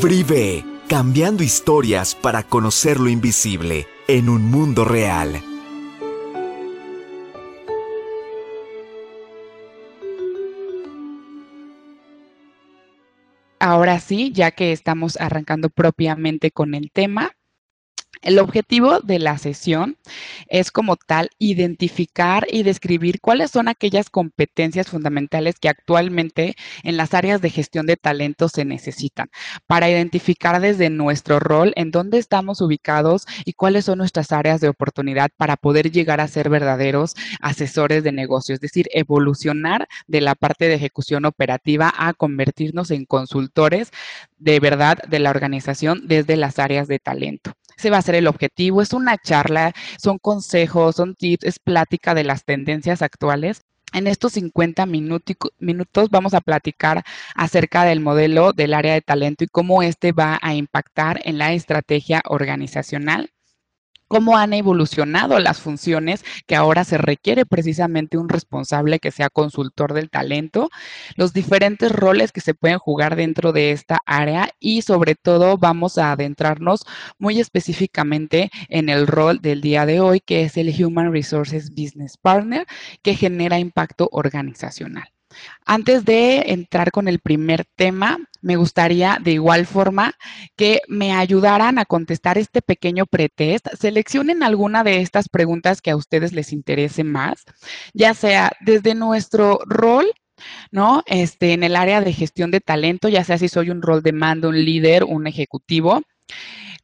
Brive, cambiando historias para conocer lo invisible en un mundo real. Ahora sí, ya que estamos arrancando propiamente con el tema, el objetivo de la sesión es como tal identificar y describir cuáles son aquellas competencias fundamentales que actualmente en las áreas de gestión de talento se necesitan para identificar desde nuestro rol en dónde estamos ubicados y cuáles son nuestras áreas de oportunidad para poder llegar a ser verdaderos asesores de negocio, es decir, evolucionar de la parte de ejecución operativa a convertirnos en consultores de verdad de la organización desde las áreas de talento. Se va a ser el objetivo, es una charla, son consejos, son tips, es plática de las tendencias actuales. En estos 50 minutos vamos a platicar acerca del modelo del área de talento y cómo este va a impactar en la estrategia organizacional cómo han evolucionado las funciones que ahora se requiere precisamente un responsable que sea consultor del talento, los diferentes roles que se pueden jugar dentro de esta área y sobre todo vamos a adentrarnos muy específicamente en el rol del día de hoy que es el Human Resources Business Partner que genera impacto organizacional. Antes de entrar con el primer tema, me gustaría de igual forma que me ayudaran a contestar este pequeño pretest. Seleccionen alguna de estas preguntas que a ustedes les interese más, ya sea desde nuestro rol ¿no? Este, en el área de gestión de talento, ya sea si soy un rol de mando, un líder, un ejecutivo.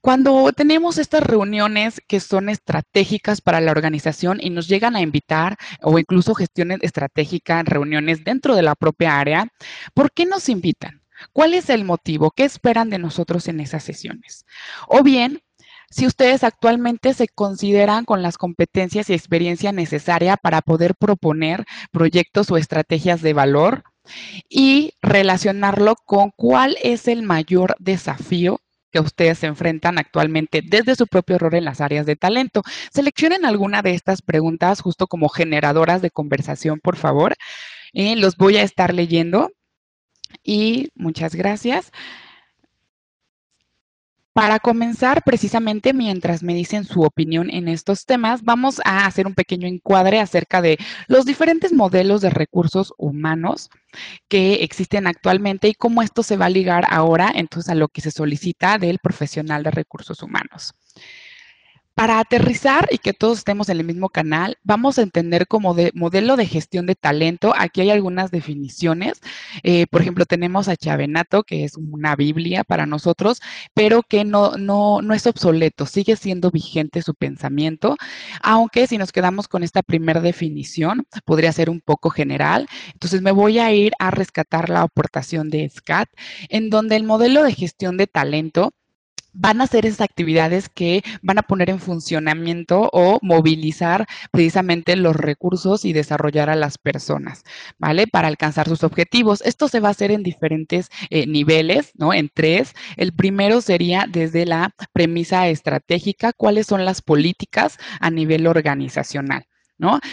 Cuando tenemos estas reuniones que son estratégicas para la organización y nos llegan a invitar o incluso gestiones estratégicas, reuniones dentro de la propia área, ¿por qué nos invitan? ¿Cuál es el motivo? ¿Qué esperan de nosotros en esas sesiones? O bien, si ustedes actualmente se consideran con las competencias y experiencia necesaria para poder proponer proyectos o estrategias de valor y relacionarlo con cuál es el mayor desafío que ustedes se enfrentan actualmente desde su propio rol en las áreas de talento. Seleccionen alguna de estas preguntas justo como generadoras de conversación, por favor. Eh, los voy a estar leyendo y muchas gracias. Para comenzar, precisamente mientras me dicen su opinión en estos temas, vamos a hacer un pequeño encuadre acerca de los diferentes modelos de recursos humanos que existen actualmente y cómo esto se va a ligar ahora entonces a lo que se solicita del profesional de recursos humanos. Para aterrizar y que todos estemos en el mismo canal, vamos a entender como de modelo de gestión de talento. Aquí hay algunas definiciones. Eh, por ejemplo, tenemos a Chavenato, que es una Biblia para nosotros, pero que no, no, no es obsoleto, sigue siendo vigente su pensamiento, aunque si nos quedamos con esta primera definición, podría ser un poco general. Entonces me voy a ir a rescatar la aportación de SCAT, en donde el modelo de gestión de talento van a hacer esas actividades que van a poner en funcionamiento o movilizar precisamente los recursos y desarrollar a las personas, ¿vale? Para alcanzar sus objetivos. Esto se va a hacer en diferentes eh, niveles, ¿no? En tres. El primero sería desde la premisa estratégica, cuáles son las políticas a nivel organizacional.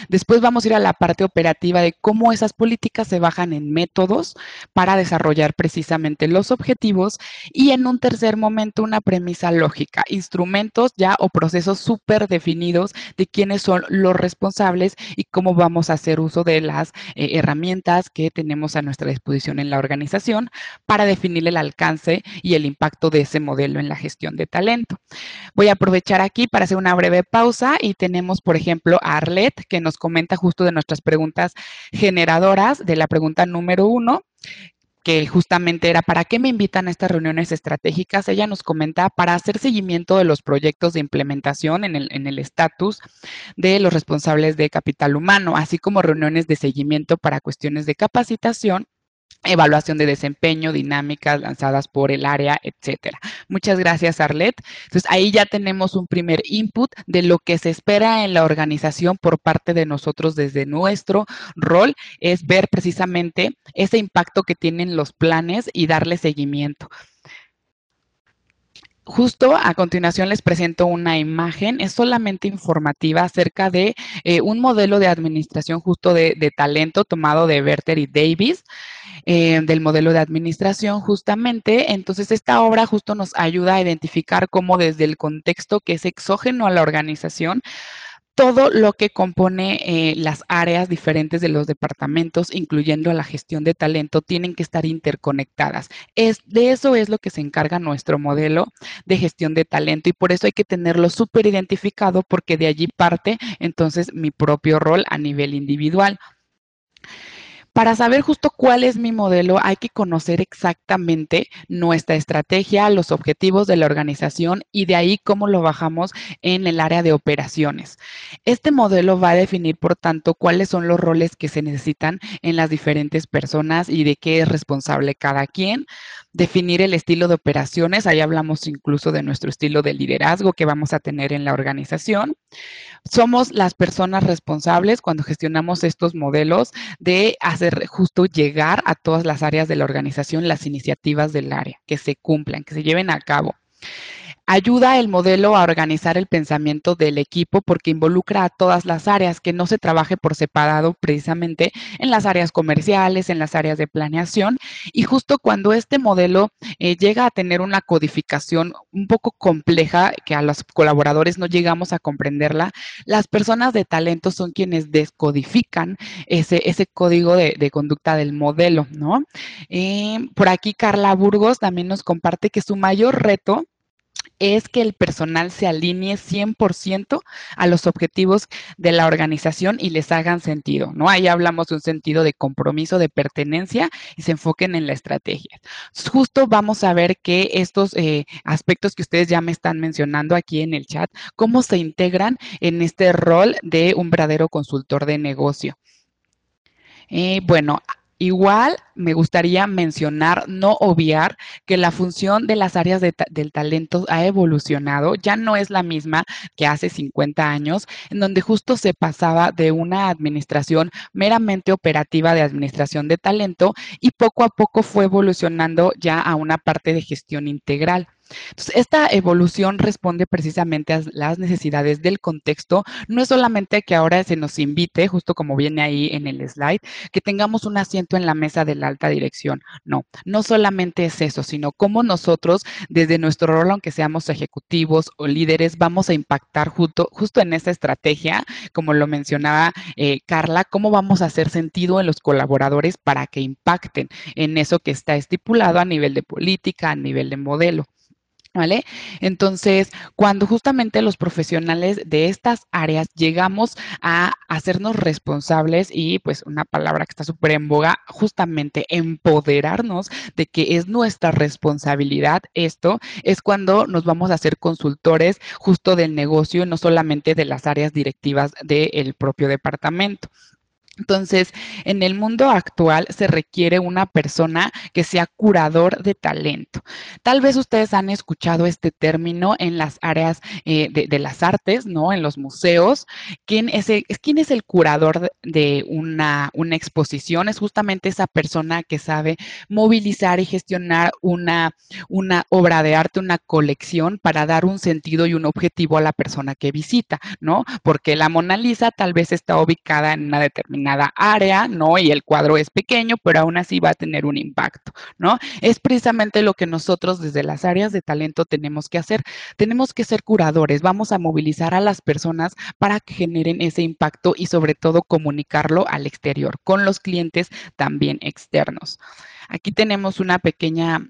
Después vamos a ir a la parte operativa de cómo esas políticas se bajan en métodos para desarrollar precisamente los objetivos y en un tercer momento una premisa lógica, instrumentos ya o procesos súper definidos de quiénes son los responsables y cómo vamos a hacer uso de las eh, herramientas que tenemos a nuestra disposición en la organización para definir el alcance y el impacto de ese modelo en la gestión de talento. Voy a aprovechar aquí para hacer una breve pausa y tenemos, por ejemplo, a Arlet que nos comenta justo de nuestras preguntas generadoras, de la pregunta número uno, que justamente era, ¿para qué me invitan a estas reuniones estratégicas? Ella nos comenta para hacer seguimiento de los proyectos de implementación en el estatus de los responsables de capital humano, así como reuniones de seguimiento para cuestiones de capacitación evaluación de desempeño, dinámicas lanzadas por el área, etcétera. Muchas gracias, Arlet. Entonces, ahí ya tenemos un primer input de lo que se espera en la organización por parte de nosotros desde nuestro rol, es ver precisamente ese impacto que tienen los planes y darle seguimiento. Justo a continuación les presento una imagen, es solamente informativa acerca de eh, un modelo de administración justo de, talento tomado de Werther y Davis, eh, del modelo de administración justamente. Entonces esta obra justo nos ayuda a identificar cómo desde el contexto que es exógeno a la organización, todo lo que compone eh, las áreas diferentes de los departamentos, incluyendo la gestión de talento, tienen que estar interconectadas. Es, de eso es lo que se encarga nuestro modelo de gestión de talento y por eso hay que tenerlo súper identificado porque de allí parte entonces mi propio rol a nivel individual. Para saber justo cuál es mi modelo, hay que conocer exactamente nuestra estrategia, los objetivos de la organización y de ahí cómo lo bajamos en el área de operaciones. Este modelo va a definir, por tanto, cuáles son los roles que se necesitan en las diferentes personas y de qué es responsable cada quien. Definir el estilo de operaciones, ahí hablamos incluso de nuestro estilo de liderazgo que vamos a tener en la organización. Somos las personas responsables cuando gestionamos estos modelos de hacer justo llegar a todas las áreas de la organización las iniciativas del área, que se cumplan, que se lleven a cabo. Ayuda el modelo a organizar el pensamiento del equipo porque involucra a todas las áreas, que no se trabaje por separado precisamente en las áreas comerciales, en las áreas de planeación. Y justo cuando este modelo eh, llega a tener una codificación un poco compleja, que a los colaboradores no llegamos a comprenderla, las personas de talento son quienes descodifican ese, ese código de, conducta del modelo, ¿no? Eh, por aquí Carla Burgos también nos comparte que su mayor reto es que el personal se alinee 100% a los objetivos de la organización y les hagan sentido, ¿no? Ahí hablamos de un sentido de compromiso, de pertenencia y se enfoquen en la estrategia. Justo vamos a ver que estos eh, aspectos que ustedes ya me están mencionando aquí en el chat, cómo se integran en este rol de un verdadero consultor de negocio. Eh, bueno, Igual me gustaría mencionar, no obviar, que la función de las áreas del talento ha evolucionado, ya no es la misma que hace 50 años, en donde justo se pasaba de una administración meramente operativa de administración de talento y poco a poco fue evolucionando ya a una parte de gestión integral. Entonces, esta evolución responde precisamente a las necesidades del contexto. No es solamente que ahora se nos invite, justo como viene ahí en el slide, que tengamos un asiento en la mesa de la alta dirección. No, no solamente es eso, sino cómo nosotros, desde nuestro rol, aunque seamos ejecutivos o líderes, vamos a impactar justo, justo en esta estrategia, como lo mencionaba eh, Carla, cómo vamos a hacer sentido en los colaboradores para que impacten en eso que está estipulado a nivel de política, a nivel de modelo. ¿Vale? Entonces, cuando justamente los profesionales de estas áreas llegamos a hacernos responsables y pues una palabra que está súper en boga, justamente empoderarnos de que es nuestra responsabilidad esto, es cuando nos vamos a hacer consultores justo del negocio, no solamente de las áreas directivas del propio departamento. Entonces, en el mundo actual se requiere una persona que sea curador de talento. Tal vez ustedes han escuchado este término en las áreas eh, de, las artes, ¿no? En los museos. ¿Quién es el, ¿quién es el curador de una, una, exposición? Es justamente esa persona que sabe movilizar y gestionar una, una obra de arte, una colección para dar un sentido y un objetivo a la persona que visita, ¿no? Porque la Mona Lisa tal vez está ubicada en una determinada área, ¿no? Y el cuadro es pequeño, pero aún así va a tener un impacto, ¿no? Es precisamente lo que nosotros desde las áreas de talento tenemos que hacer. Tenemos que ser curadores, vamos a movilizar a las personas para que generen ese impacto y sobre todo comunicarlo al exterior, con los clientes también externos. Aquí tenemos una pequeña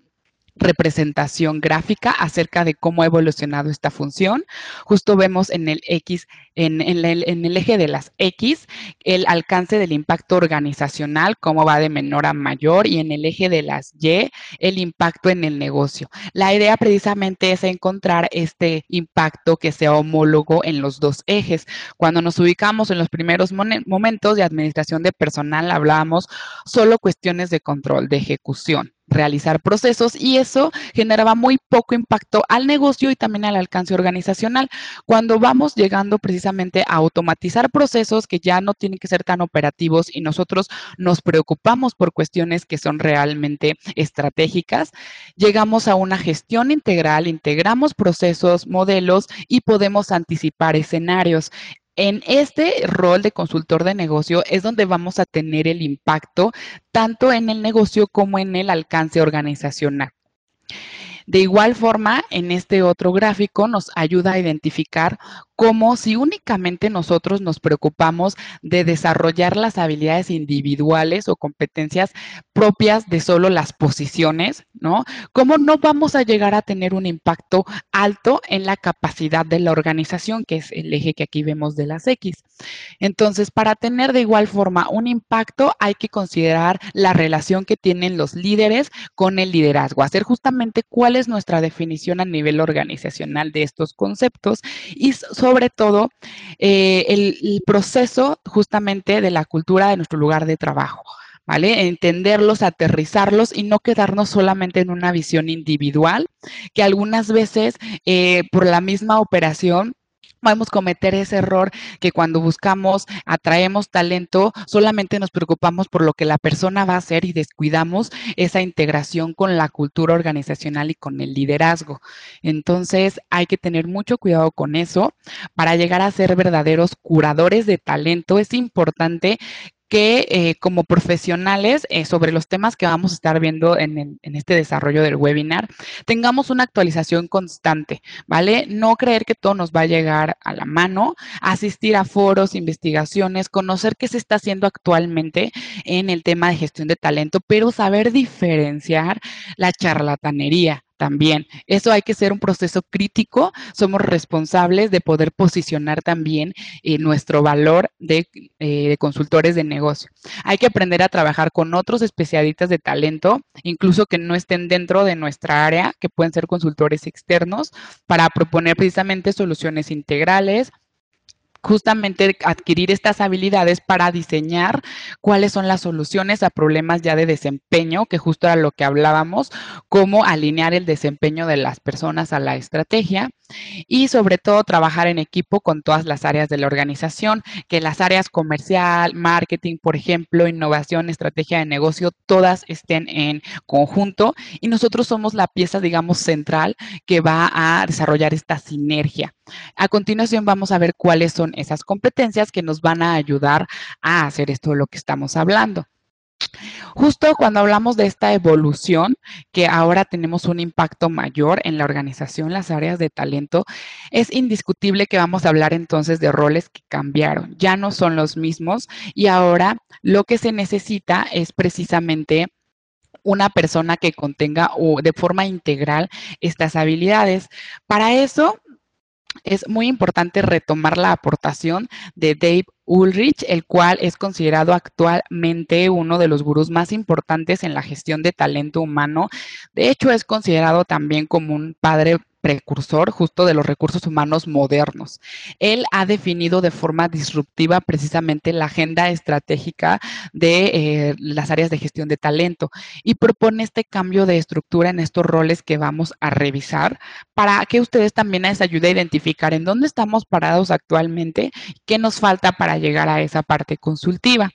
representación gráfica acerca de cómo ha evolucionado esta función. Justo vemos en el X, en, el, eje de las X, el alcance del impacto organizacional, cómo va de menor a mayor, y en el eje de las Y, el impacto en el negocio. La idea precisamente es encontrar este impacto que sea homólogo en los dos ejes. Cuando nos ubicamos en los primeros momentos de administración de personal, hablábamos solo cuestiones de control, de ejecución. Realizar procesos y eso generaba muy poco impacto al negocio y también al alcance organizacional. Cuando vamos llegando precisamente a automatizar procesos que ya no tienen que ser tan operativos y nosotros nos preocupamos por cuestiones que son realmente estratégicas, llegamos a una gestión integral, integramos procesos, modelos y podemos anticipar escenarios. En este rol de consultor de negocio es donde vamos a tener el impacto tanto en el negocio como en el alcance organizacional. De igual forma, en este otro gráfico nos ayuda a identificar cómo si únicamente nosotros nos preocupamos de desarrollar las habilidades individuales o competencias propias de solo las posiciones, ¿no? ¿Cómo no vamos a llegar a tener un impacto alto en la capacidad de la organización, que es el eje que aquí vemos de las X? Entonces, para tener de igual forma un impacto, hay que considerar la relación que tienen los líderes con el liderazgo, hacer justamente cuál es nuestra definición a nivel organizacional de estos conceptos y sobre todo eh, el proceso justamente de la cultura de nuestro lugar de trabajo. ¿vale? Entenderlos, aterrizarlos y no quedarnos solamente en una visión individual, que algunas veces eh, por la misma operación podemos cometer ese error que cuando buscamos, atraemos talento, solamente nos preocupamos por lo que la persona va a hacer y descuidamos esa integración con la cultura organizacional y con el liderazgo. Entonces hay que tener mucho cuidado con eso. Para llegar a ser verdaderos curadores de talento es importante que eh, como profesionales eh, sobre los temas que vamos a estar viendo en, en, este desarrollo del webinar, tengamos una actualización constante, ¿vale? No creer que todo nos va a llegar a la mano, asistir a foros, investigaciones, conocer qué se está haciendo actualmente en el tema de gestión de talento, pero saber diferenciar la charlatanería también. Eso hay que ser un proceso crítico. Somos responsables de poder posicionar también eh, nuestro valor de, eh, de, consultores de negocio. Hay que aprender a trabajar con otros especialistas de talento, incluso que no estén dentro de nuestra área, que pueden ser consultores externos, para proponer precisamente soluciones integrales, justamente adquirir estas habilidades para diseñar cuáles son las soluciones a problemas ya de desempeño, que justo era lo que hablábamos, cómo alinear el desempeño de las personas a la estrategia y sobre todo trabajar en equipo con todas las áreas de la organización, que las áreas comercial, marketing, por ejemplo, innovación, estrategia de negocio, todas estén en conjunto y nosotros somos la pieza, digamos, central que va a desarrollar esta sinergia. A continuación vamos a ver cuáles son esas competencias que nos van a ayudar a hacer esto de lo que estamos hablando. Justo cuando hablamos de esta evolución, que ahora tenemos un impacto mayor en la organización, las áreas de talento, es indiscutible que vamos a hablar entonces de roles que cambiaron, ya no son los mismos y ahora lo que se necesita es precisamente una persona que contenga o de forma integral estas habilidades. Para eso es muy importante retomar la aportación de Dave Ulrich, el cual es considerado actualmente uno de los gurús más importantes en la gestión de talento humano. De hecho, es considerado también como un padre precursor justo de los recursos humanos modernos. Él ha definido de forma disruptiva precisamente la agenda estratégica de eh, las áreas de gestión de talento y propone este cambio de estructura en estos roles que vamos a revisar para que ustedes también les ayude a identificar en dónde estamos parados actualmente, qué nos falta para llegar a esa parte consultiva.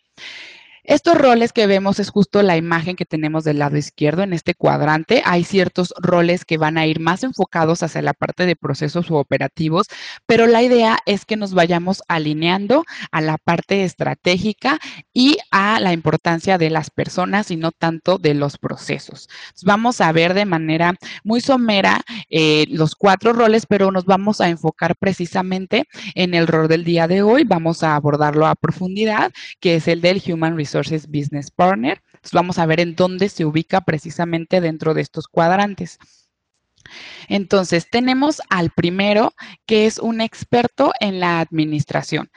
Estos roles que vemos es justo la imagen que tenemos del lado izquierdo en este cuadrante. Hay ciertos roles que van a ir más enfocados hacia la parte de procesos u operativos, pero la idea es que nos vayamos alineando a la parte estratégica y a la importancia de las personas y no tanto de los procesos. vamos a ver de manera muy somera eh, los cuatro roles, pero nos vamos a enfocar precisamente en el rol del día de hoy. Vamos a abordarlo a profundidad, que es el del Human Resource Business Partner. vamos a ver en dónde se ubica precisamente dentro de estos cuadrantes. Entonces, tenemos al primero, que es un experto en la administración.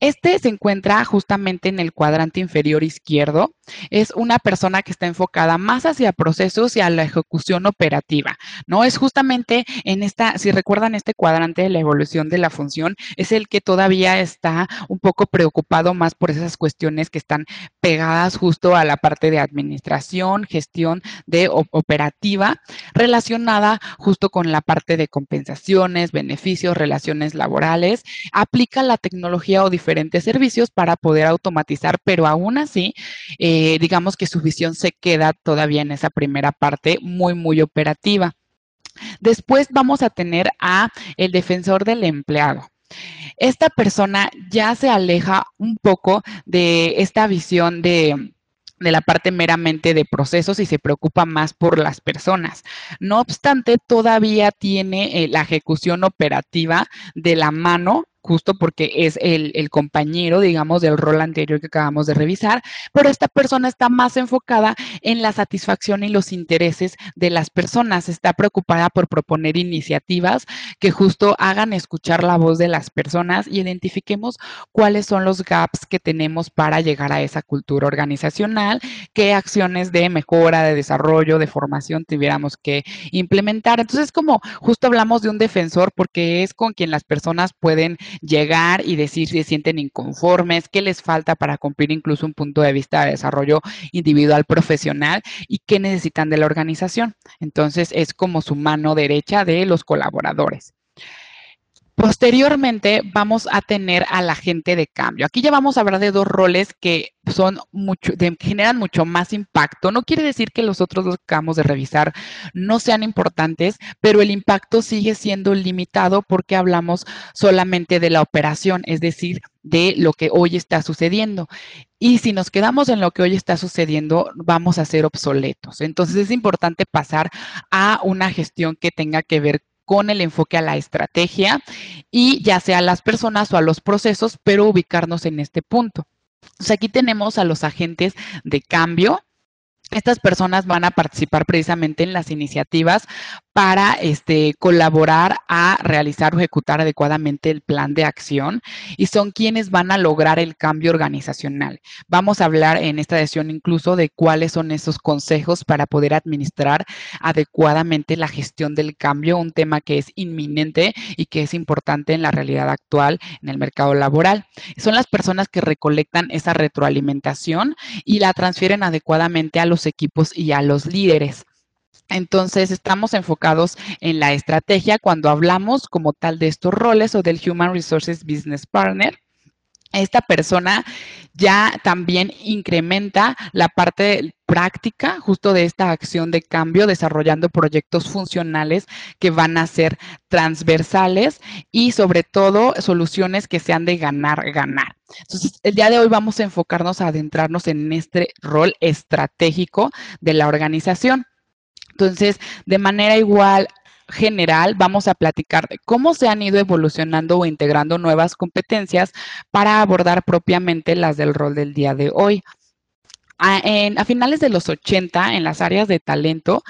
Este se encuentra justamente en el cuadrante inferior izquierdo. Es una persona que está enfocada más hacia procesos y a la ejecución operativa, ¿no? Es justamente en esta, si recuerdan este cuadrante de la evolución de la función, es el que todavía está un poco preocupado más por esas cuestiones que están pegadas justo a la parte de administración, gestión de operativa, relacionada justo con la parte de compensaciones, beneficios, relaciones laborales, aplica la tecnología o diferentes servicios para poder automatizar, pero aún así, eh, digamos que su visión se queda todavía en esa primera parte muy, muy operativa. Después vamos a tener a el defensor del empleado. Esta persona ya se aleja un poco de esta visión de de la parte meramente de procesos y se preocupa más por las personas. No obstante, todavía tiene eh, la ejecución operativa de la mano justo porque es el, compañero, digamos, del rol anterior que acabamos de revisar, pero esta persona está más enfocada en la satisfacción y los intereses de las personas, está preocupada por proponer iniciativas que justo hagan escuchar la voz de las personas y identifiquemos cuáles son los gaps que tenemos para llegar a esa cultura organizacional, qué acciones de mejora, de desarrollo, de formación tuviéramos que implementar. Entonces, como justo hablamos de un defensor porque es con quien las personas pueden llegar y decir si se sienten inconformes, qué les falta para cumplir incluso un punto de vista de desarrollo individual profesional y qué necesitan de la organización. Entonces es como su mano derecha de los colaboradores. Posteriormente vamos a tener al agente de cambio. Aquí ya vamos a hablar de dos roles que son mucho, generan mucho más impacto. No quiere decir que los otros dos que acabamos de revisar no sean importantes, pero el impacto sigue siendo limitado porque hablamos solamente de la operación, es decir, de lo que hoy está sucediendo. Y si nos quedamos en lo que hoy está sucediendo, vamos a ser obsoletos. Entonces es importante pasar a una gestión que tenga que ver con el enfoque a la estrategia y ya sea a las personas o a los procesos, pero ubicarnos en este punto. aquí tenemos a los agentes de cambio, estas personas van a participar precisamente en las iniciativas para este, colaborar a realizar o ejecutar adecuadamente el plan de acción y son quienes van a lograr el cambio organizacional. Vamos a hablar en esta sesión incluso de cuáles son esos consejos para poder administrar adecuadamente la gestión del cambio, un tema que es inminente y que es importante en la realidad actual en el mercado laboral. Son las personas que recolectan esa retroalimentación y la transfieren adecuadamente a los equipos y a los líderes. Entonces, estamos enfocados en la estrategia cuando hablamos como tal de estos roles o del Human Resources Business Partner esta persona ya también incrementa la parte práctica justo de esta acción de cambio, desarrollando proyectos funcionales que van a ser transversales y sobre todo soluciones que sean de ganar, ganar. Entonces, el día de hoy vamos a enfocarnos a adentrarnos en este rol estratégico de la organización. Entonces, de manera igual, general vamos a platicar de cómo se han ido evolucionando o integrando nuevas competencias para abordar propiamente las del rol del día de hoy. A, a finales de los 80, en las áreas de talento,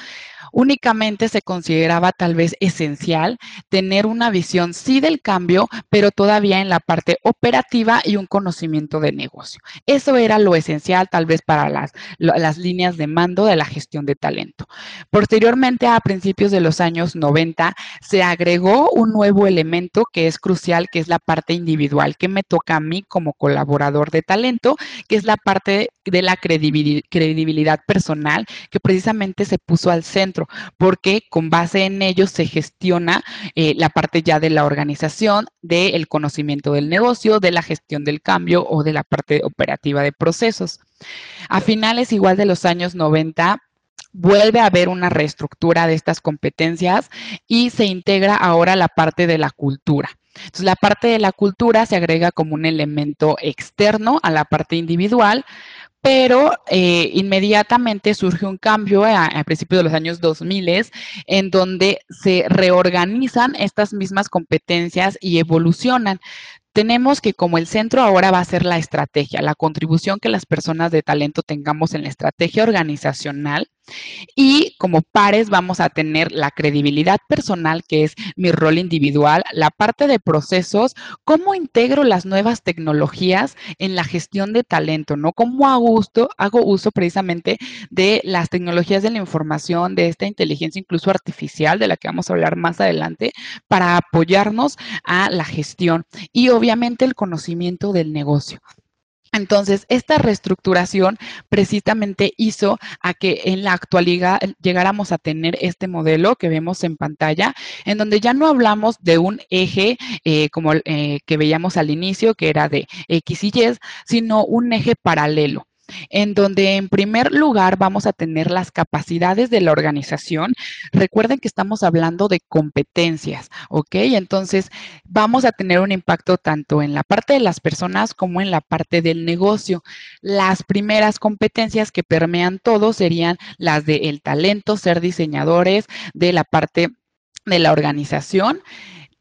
únicamente se consideraba tal vez esencial tener una visión sí del cambio, pero todavía en la parte operativa y un conocimiento de negocio. Eso era lo esencial tal vez para las, las líneas de mando de la gestión de talento. Posteriormente, a principios de los años 90, se agregó un nuevo elemento que es crucial, que es la parte individual, que me toca a mí como colaborador de talento, que es la parte de la credibilidad personal, que precisamente se puso al centro porque con base en ellos se gestiona eh, la parte ya de la organización, del conocimiento del negocio, de la gestión del cambio o de la parte operativa de procesos. A finales igual de los años 90, vuelve a haber una reestructura de estas competencias y se integra ahora la parte de la cultura. Entonces, la parte de la cultura se agrega como un elemento externo a la parte individual, pero eh, inmediatamente surge un cambio a, a, principios de los años 2000 en donde se reorganizan estas mismas competencias y evolucionan. Tenemos que como el centro ahora va a ser la estrategia, la contribución que las personas de talento tengamos en la estrategia organizacional Y como pares vamos a tener la credibilidad personal, que es mi rol individual, la parte de procesos, cómo integro las nuevas tecnologías en la gestión de talento, ¿no? Cómo hago uso, hago uso precisamente de las tecnologías de la información, de esta inteligencia incluso artificial, de la que vamos a hablar más adelante, para apoyarnos a la gestión y obviamente el conocimiento del negocio. Entonces, esta reestructuración precisamente hizo a que en la actualidad llegáramos a tener este modelo que vemos en pantalla, en donde ya no hablamos de un eje eh, como eh, que veíamos al inicio, que era de X y Y, sino un eje paralelo en donde en primer lugar vamos a tener las capacidades de la organización. Recuerden que estamos hablando de competencias, ¿ok? Entonces vamos a tener un impacto tanto en la parte de las personas como en la parte del negocio. Las primeras competencias que permean todo serían las del talento, ser diseñadores, de la parte de la organización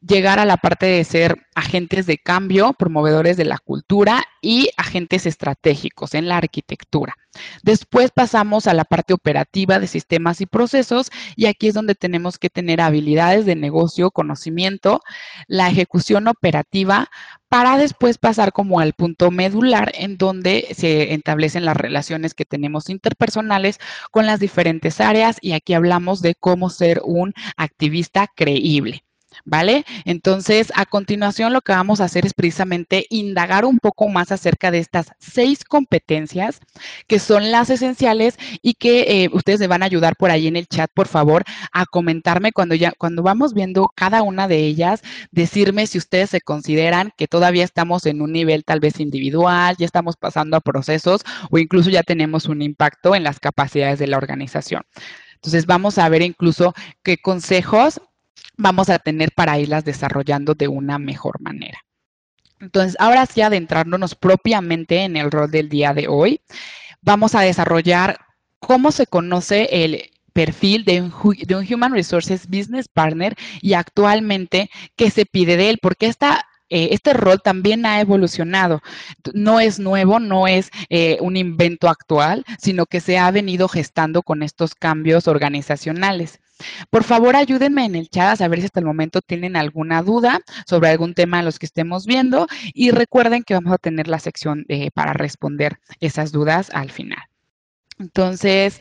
llegar a la parte de ser agentes de cambio, promovedores de la cultura y agentes estratégicos en la arquitectura. Después pasamos a la parte operativa de sistemas y procesos y aquí es donde tenemos que tener habilidades de negocio, conocimiento, la ejecución operativa para después pasar como al punto medular en donde se establecen las relaciones que tenemos interpersonales con las diferentes áreas y aquí hablamos de cómo ser un activista creíble. ¿Vale? Entonces, a continuación lo que vamos a hacer es precisamente indagar un poco más acerca de estas seis competencias que son las esenciales y que eh, ustedes me van a ayudar por ahí en el chat, por favor, a comentarme cuando ya, cuando vamos viendo cada una de ellas, decirme si ustedes se consideran que todavía estamos en un nivel tal vez individual, ya estamos pasando a procesos o incluso ya tenemos un impacto en las capacidades de la organización. Entonces vamos a ver incluso qué consejos vamos a tener para irlas desarrollando de una mejor manera. Entonces, ahora sí, adentrándonos propiamente en el rol del día de hoy, vamos a desarrollar cómo se conoce el perfil de un, Human Resources Business Partner y actualmente qué se pide de él, porque esta eh, este rol también ha evolucionado. No es nuevo, no es eh, un invento actual, sino que se ha venido gestando con estos cambios organizacionales. Por favor, ayúdenme en el chat a saber si hasta el momento tienen alguna duda sobre algún tema en los que estemos viendo y recuerden que vamos a tener la sección eh, para responder esas dudas al final. Entonces,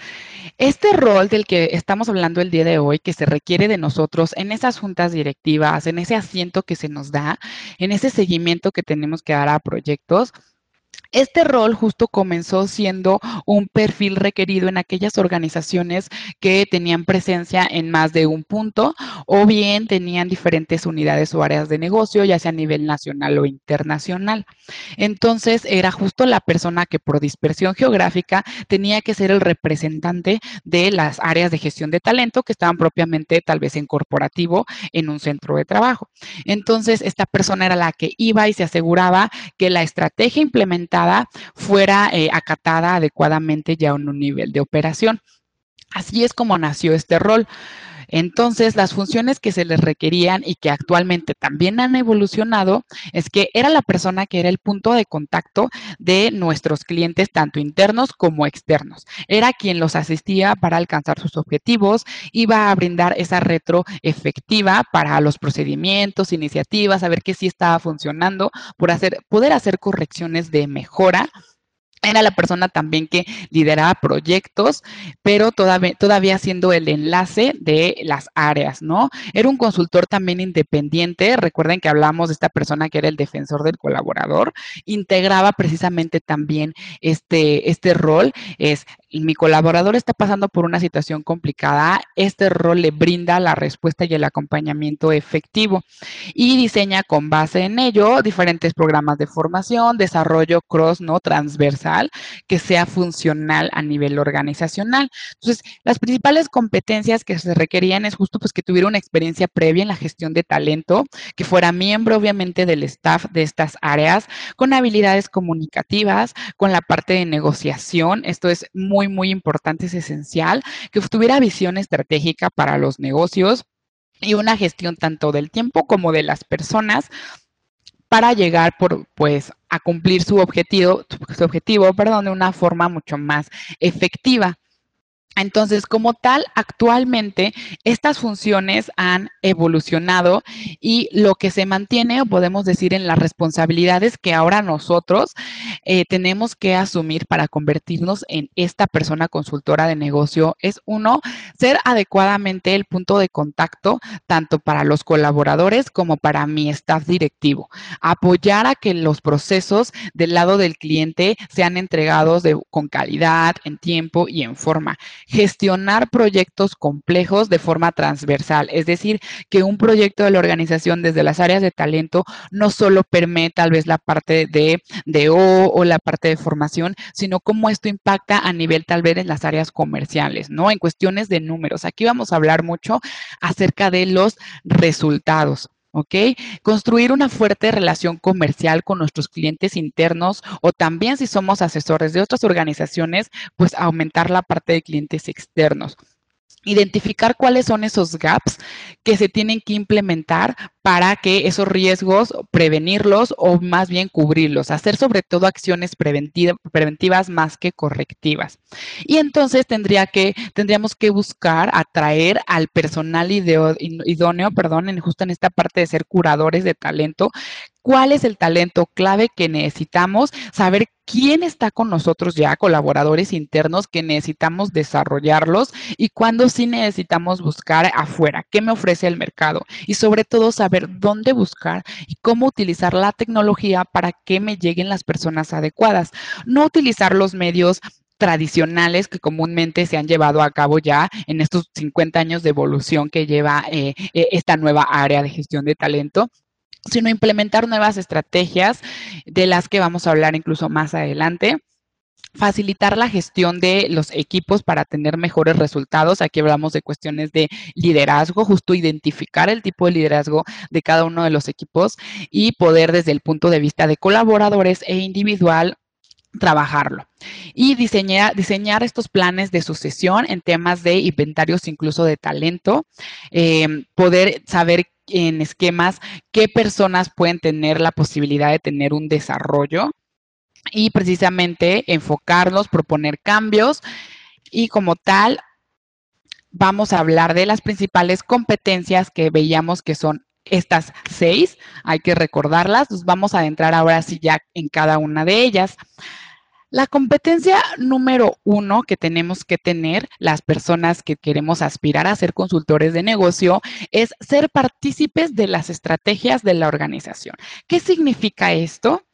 este rol del que estamos hablando el día de hoy, que se requiere de nosotros en esas juntas directivas, en ese asiento que se nos da, en ese seguimiento que tenemos que dar a proyectos, este rol justo comenzó siendo un perfil requerido en aquellas organizaciones que tenían presencia en más de un punto o bien tenían diferentes unidades o áreas de negocio, ya sea a nivel nacional o internacional. Entonces era justo la persona que por dispersión geográfica tenía que ser el representante de las áreas de gestión de talento que estaban propiamente tal vez en corporativo en un centro de trabajo. Entonces esta persona era la que iba y se aseguraba que la estrategia implementada fuera eh, acatada adecuadamente ya en un nivel de operación. Así es como nació este rol. Entonces, las funciones que se les requerían y que actualmente también han evolucionado es que era la persona que era el punto de contacto de nuestros clientes, tanto internos como externos. Era quien los asistía para alcanzar sus objetivos, iba a brindar esa retro efectiva para los procedimientos, iniciativas, saber que sí estaba funcionando, por hacer, poder hacer correcciones de mejora era la persona también que lideraba proyectos, pero todavía, todavía siendo el enlace de las áreas, ¿no? Era un consultor también independiente. Recuerden que hablamos de esta persona que era el defensor del colaborador. Integraba precisamente también este, este rol. Es mi colaborador está pasando por una situación complicada, este rol le brinda la respuesta y el acompañamiento efectivo y diseña con base en ello diferentes programas de formación, desarrollo cross, no transversal, que sea funcional a nivel organizacional. Entonces, las principales competencias que se requerían es justo pues que tuviera una experiencia previa en la gestión de talento, que fuera miembro obviamente del staff de estas áreas, con habilidades comunicativas, con la parte de negociación, esto es muy muy, muy importante, es esencial, que tuviera visión estratégica para los negocios y una gestión tanto del tiempo como de las personas para llegar por, pues, a cumplir su objetivo, su objetivo, perdón, de una forma mucho más efectiva. Entonces, como tal, actualmente estas funciones han evolucionado y lo que se mantiene, o podemos decir, en las responsabilidades que ahora nosotros eh, tenemos que asumir para convertirnos en esta persona consultora de negocio es uno, ser adecuadamente el punto de contacto tanto para los colaboradores como para mi staff directivo. Apoyar a que los procesos del lado del cliente sean entregados con calidad, en tiempo y en forma gestionar proyectos complejos de forma transversal, es decir, que un proyecto de la organización desde las áreas de talento no solo permite tal vez la parte de, de O o la parte de formación, sino cómo esto impacta a nivel tal vez en las áreas comerciales, ¿no? En cuestiones de números. Aquí vamos a hablar mucho acerca de los resultados. ¿Ok? Construir una fuerte relación comercial con nuestros clientes internos o también si somos asesores de otras organizaciones, pues aumentar la parte de clientes externos identificar cuáles son esos gaps que se tienen que implementar para que esos riesgos prevenirlos o más bien cubrirlos, hacer sobre todo acciones preventivas más que correctivas. Y entonces tendría que, tendríamos que buscar atraer al personal idóneo, perdón, en, justo en esta parte de ser curadores de talento, cuál es el talento clave que necesitamos, saber quién está con nosotros ya, colaboradores internos que necesitamos desarrollarlos y cuándo sí necesitamos buscar afuera, qué me ofrece el mercado y sobre todo saber dónde buscar y cómo utilizar la tecnología para que me lleguen las personas adecuadas. No utilizar los medios tradicionales que comúnmente se han llevado a cabo ya en estos 50 años de evolución que lleva eh, eh, esta nueva área de gestión de talento sino implementar nuevas estrategias de las que vamos a hablar incluso más adelante facilitar la gestión de los equipos para tener mejores resultados. Aquí hablamos de cuestiones de liderazgo, justo identificar el tipo de liderazgo de cada uno de los equipos y poder desde el punto de vista de colaboradores e individual trabajarlo y diseñar, diseñar estos planes de sucesión en temas de inventarios incluso de talento, eh, poder saber en esquemas qué personas pueden tener la posibilidad de tener un desarrollo y precisamente enfocarlos, proponer cambios y como tal vamos a hablar de las principales competencias que veíamos que son estas seis, hay que recordarlas, nos vamos a adentrar ahora sí ya en cada una de ellas. La competencia número uno que tenemos que tener las personas que queremos aspirar a ser consultores de negocio es ser partícipes de las estrategias de la organización. ¿Qué significa esto?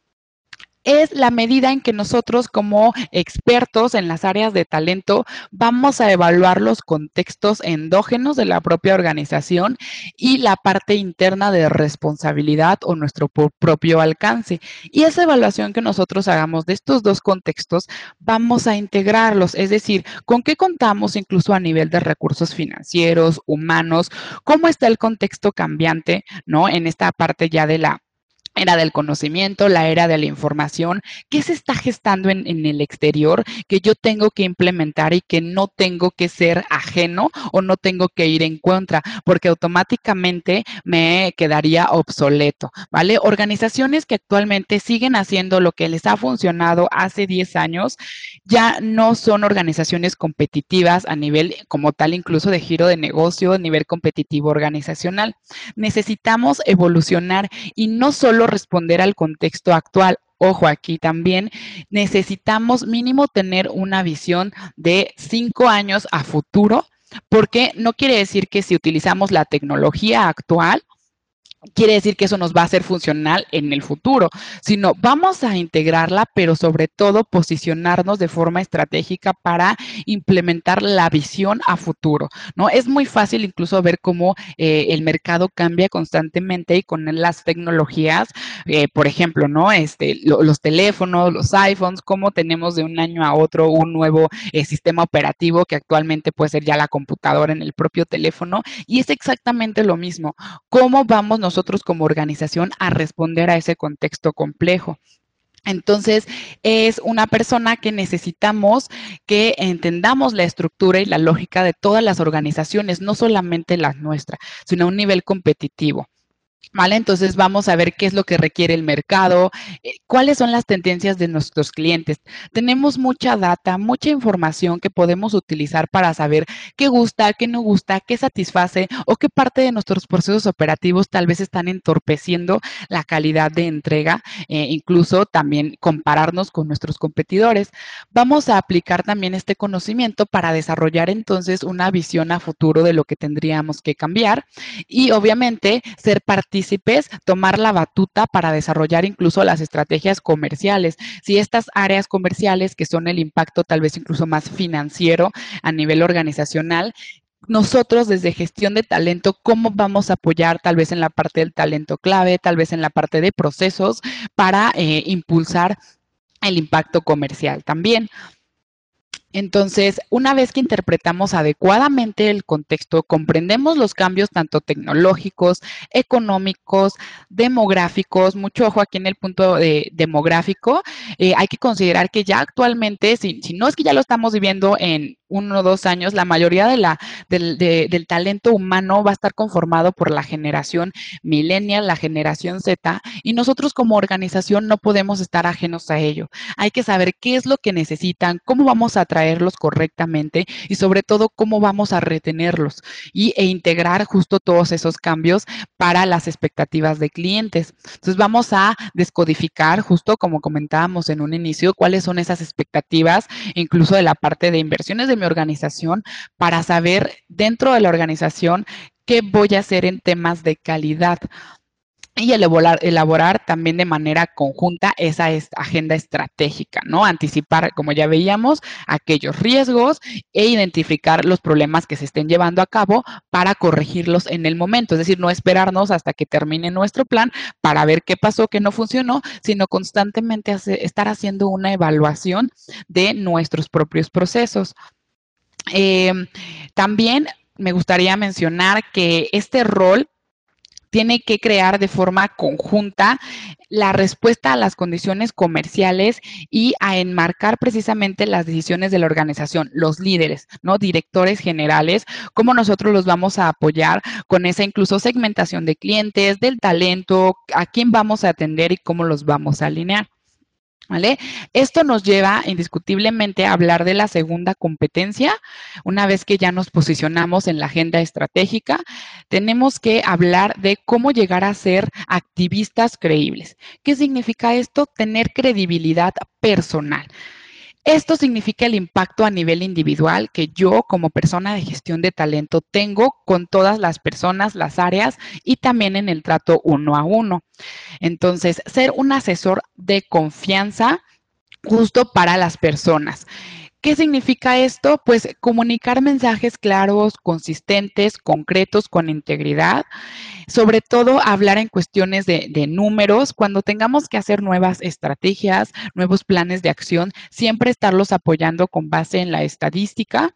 Es la medida en que nosotros como expertos en las áreas de talento vamos a evaluar los contextos endógenos de la propia organización y la parte interna de responsabilidad o nuestro propio alcance. Y esa evaluación que nosotros hagamos de estos dos contextos, vamos a integrarlos, es decir, con qué contamos incluso a nivel de recursos financieros, humanos, cómo está el contexto cambiante, ¿no? En esta parte ya de la era del conocimiento, la era de la información, ¿qué se está gestando en, el exterior que yo tengo que implementar y que no tengo que ser ajeno o no tengo que ir en contra, porque automáticamente me quedaría obsoleto, ¿vale? Organizaciones que actualmente siguen haciendo lo que les ha funcionado hace 10 años, ya no son organizaciones competitivas a nivel como tal incluso de giro de negocio, a nivel competitivo organizacional. Necesitamos evolucionar y no solo responder al contexto actual. Ojo, aquí también necesitamos mínimo tener una visión de cinco años a futuro, porque no quiere decir que si utilizamos la tecnología actual, quiere decir que eso nos va a ser funcional en el futuro, sino vamos a integrarla, pero sobre todo posicionarnos de forma estratégica para implementar la visión a futuro, ¿no? Es muy fácil incluso ver cómo eh, el mercado cambia constantemente y con las tecnologías, eh, por ejemplo, ¿no? Este, los teléfonos, los iPhones, cómo tenemos de un año a otro un nuevo eh, sistema operativo que actualmente puede ser ya la computadora en el propio teléfono y es exactamente lo mismo. ¿Cómo vamos nosotros nosotros como organización a responder a ese contexto complejo. Entonces, es una persona que necesitamos que entendamos la estructura y la lógica de todas las organizaciones, no solamente las nuestras, sino a un nivel competitivo. ¿Vale? Entonces vamos a ver qué es lo que requiere el mercado, eh, cuáles son las tendencias de nuestros clientes. Tenemos mucha data, mucha información que podemos utilizar para saber qué gusta, qué no gusta, qué satisface o qué parte de nuestros procesos operativos tal vez están entorpeciendo la calidad de entrega, eh, incluso también compararnos con nuestros competidores. Vamos a aplicar también este conocimiento para desarrollar entonces una visión a futuro de lo que tendríamos que cambiar y obviamente ser partícipes tomar la batuta para desarrollar incluso las estrategias comerciales. Si estas áreas comerciales, que son el impacto tal vez incluso más financiero a nivel organizacional, nosotros desde gestión de talento, cómo vamos a apoyar tal vez en la parte del talento clave, tal vez en la parte de procesos para eh, impulsar el impacto comercial también. Entonces, una vez que interpretamos adecuadamente el contexto, comprendemos los cambios tanto tecnológicos, económicos, demográficos, mucho ojo aquí en el punto de demográfico, eh, hay que considerar que ya actualmente, si, si no es que ya lo estamos viviendo en uno o dos años, la mayoría de la, del, del, talento humano va a estar conformado por la generación millennial, la generación Z, y nosotros como organización no podemos estar ajenos a ello. Hay que saber qué es lo que necesitan, cómo vamos a atraerlos correctamente y sobre todo cómo vamos a retenerlos y, e integrar justo todos esos cambios para las expectativas de clientes. Entonces vamos a descodificar justo como comentábamos en un inicio, cuáles son esas expectativas, incluso de la parte de inversiones de organización para saber dentro de la organización qué voy a hacer en temas de calidad y elaborar, elaborar, también de manera conjunta esa agenda estratégica, ¿no? Anticipar, como ya veíamos, aquellos riesgos e identificar los problemas que se estén llevando a cabo para corregirlos en el momento. Es decir, no esperarnos hasta que termine nuestro plan para ver qué pasó, qué no funcionó, sino constantemente estar haciendo una evaluación de nuestros propios procesos. Eh, también me gustaría mencionar que este rol tiene que crear de forma conjunta la respuesta a las condiciones comerciales y a enmarcar precisamente las decisiones de la organización, los líderes, ¿no? Directores generales, cómo nosotros los vamos a apoyar con esa incluso segmentación de clientes, del talento, a quién vamos a atender y cómo los vamos a alinear. ¿Vale? Esto nos lleva indiscutiblemente a hablar de la segunda competencia. Una vez que ya nos posicionamos en la agenda estratégica, tenemos que hablar de cómo llegar a ser activistas creíbles. ¿Qué significa esto? Tener credibilidad personal. Esto significa el impacto a nivel individual que yo como persona de gestión de talento tengo con todas las personas, las áreas y también en el trato uno a uno. Entonces, ser un asesor de confianza justo para las personas. ¿Qué significa esto? Pues comunicar mensajes claros, consistentes, concretos, con integridad. Sobre todo hablar en cuestiones de, de, números. Cuando tengamos que hacer nuevas estrategias, nuevos planes de acción, siempre estarlos apoyando con base en la estadística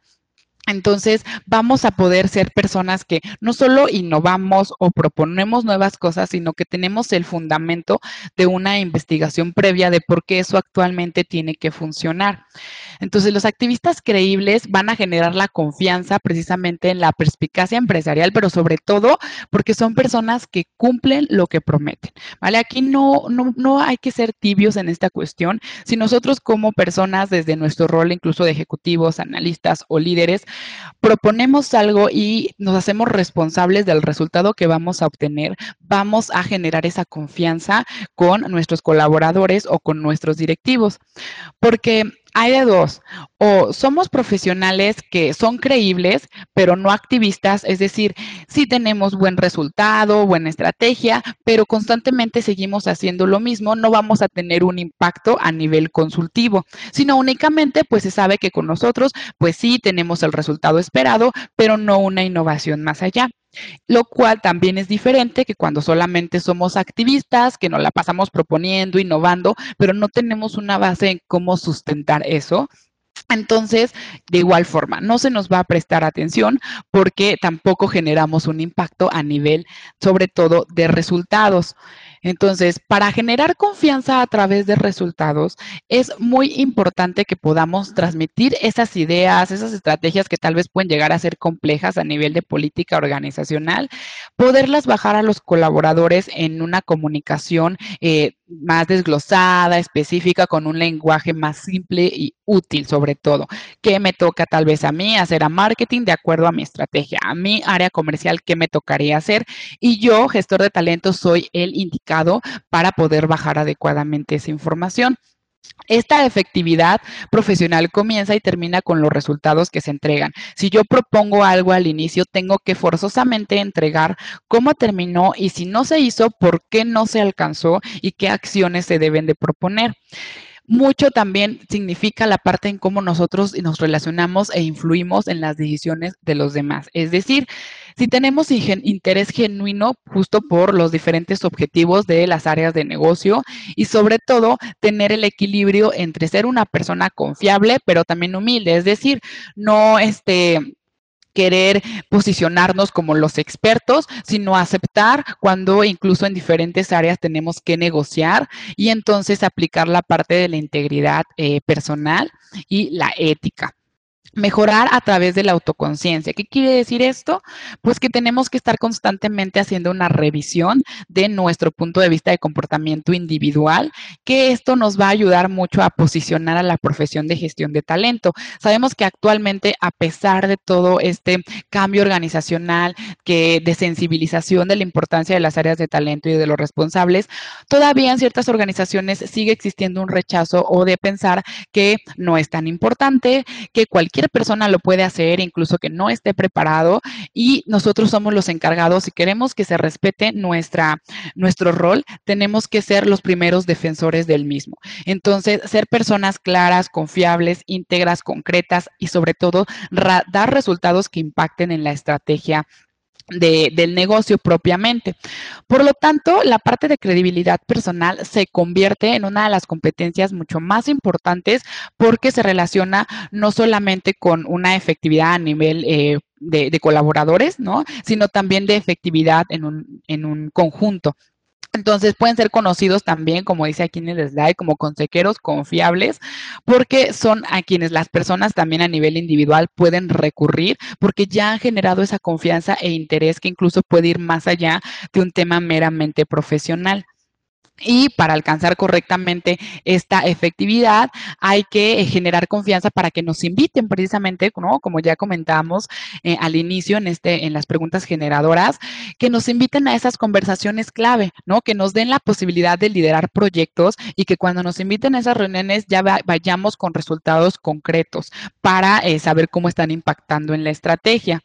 entonces, vamos a poder ser personas que no solo innovamos o proponemos nuevas cosas, sino que tenemos el fundamento de una investigación previa de por qué eso actualmente tiene que funcionar. Entonces, los activistas creíbles van a generar la confianza precisamente en la perspicacia empresarial, pero sobre todo porque son personas que cumplen lo que prometen. ¿Vale? Aquí no, no, no hay que ser tibios en esta cuestión. Si nosotros como personas, desde nuestro rol incluso de ejecutivos, analistas o líderes, proponemos algo y nos hacemos responsables del resultado que vamos a obtener, vamos a generar esa confianza con nuestros colaboradores o con nuestros directivos. Porque hay de dos, o somos profesionales que son creíbles, pero no activistas, es decir, sí tenemos buen resultado, buena estrategia, pero constantemente seguimos haciendo lo mismo, no vamos a tener un impacto a nivel consultivo, sino únicamente pues se sabe que con nosotros pues sí tenemos el resultado esperado, pero no una innovación más allá lo cual también es diferente que cuando solamente somos activistas, que nos la pasamos proponiendo, innovando, pero no tenemos una base en cómo sustentar eso. Entonces, de igual forma, no se nos va a prestar atención porque tampoco generamos un impacto a nivel, sobre todo, de resultados. Entonces, para generar confianza a través de resultados, es muy importante que podamos transmitir esas ideas, esas estrategias que tal vez pueden llegar a ser complejas a nivel de política organizacional, poderlas bajar a los colaboradores en una comunicación eh, más desglosada, específica, con un lenguaje más simple y útil sobre todo. ¿Qué me toca tal vez a mí hacer a marketing de acuerdo a mi estrategia? A mi área comercial, ¿qué me tocaría hacer? Y yo, gestor de talentos, soy el indicado para poder bajar adecuadamente esa información. Esta efectividad profesional comienza y termina con los resultados que se entregan. Si yo propongo algo al inicio, tengo que forzosamente entregar cómo terminó y si no se hizo, por qué no se alcanzó y qué acciones se deben de proponer mucho también significa la parte en cómo nosotros nos relacionamos e influimos en las decisiones de los demás. Es decir, si tenemos interés genuino justo por los diferentes objetivos de las áreas de negocio y sobre todo tener el equilibrio entre ser una persona confiable pero también humilde, es decir, no este querer posicionarnos como los expertos, sino aceptar cuando incluso en diferentes áreas tenemos que negociar y entonces aplicar la parte de la integridad eh, personal y la ética. Mejorar a través de la autoconciencia. ¿Qué quiere decir esto? Pues que tenemos que estar constantemente haciendo una revisión de nuestro punto de vista de comportamiento individual, que esto nos va a ayudar mucho a posicionar a la profesión de gestión de talento. Sabemos que actualmente, a pesar de todo este cambio organizacional, que de sensibilización de la importancia de las áreas de talento y de los responsables, todavía en ciertas organizaciones sigue existiendo un rechazo o de pensar que no es tan importante, que cualquier persona lo puede hacer, incluso que no esté preparado, y nosotros somos los encargados. Si queremos que se respete nuestra, nuestro rol, tenemos que ser los primeros defensores del mismo. Entonces, ser personas claras, confiables, íntegras, concretas y sobre todo dar resultados que impacten en la estrategia del negocio propiamente. Por lo tanto, la parte de credibilidad personal se convierte en una de las competencias mucho más importantes porque se relaciona no solamente con una efectividad a nivel eh, de, colaboradores, ¿no? Sino también de efectividad en un, en un conjunto. Entonces pueden ser conocidos también, como dice aquí en el slide, como consejeros confiables, porque son a quienes las personas también a nivel individual pueden recurrir, porque ya han generado esa confianza e interés que incluso puede ir más allá de un tema meramente profesional. Y para alcanzar correctamente esta efectividad hay que eh, generar confianza para que nos inviten precisamente, como ya comentamos eh, al inicio en, este, en las preguntas generadoras, que nos inviten a esas conversaciones clave, ¿no? que nos den la posibilidad de liderar proyectos y que cuando nos inviten a esas reuniones ya vayamos con resultados concretos para eh, saber cómo están impactando en la estrategia.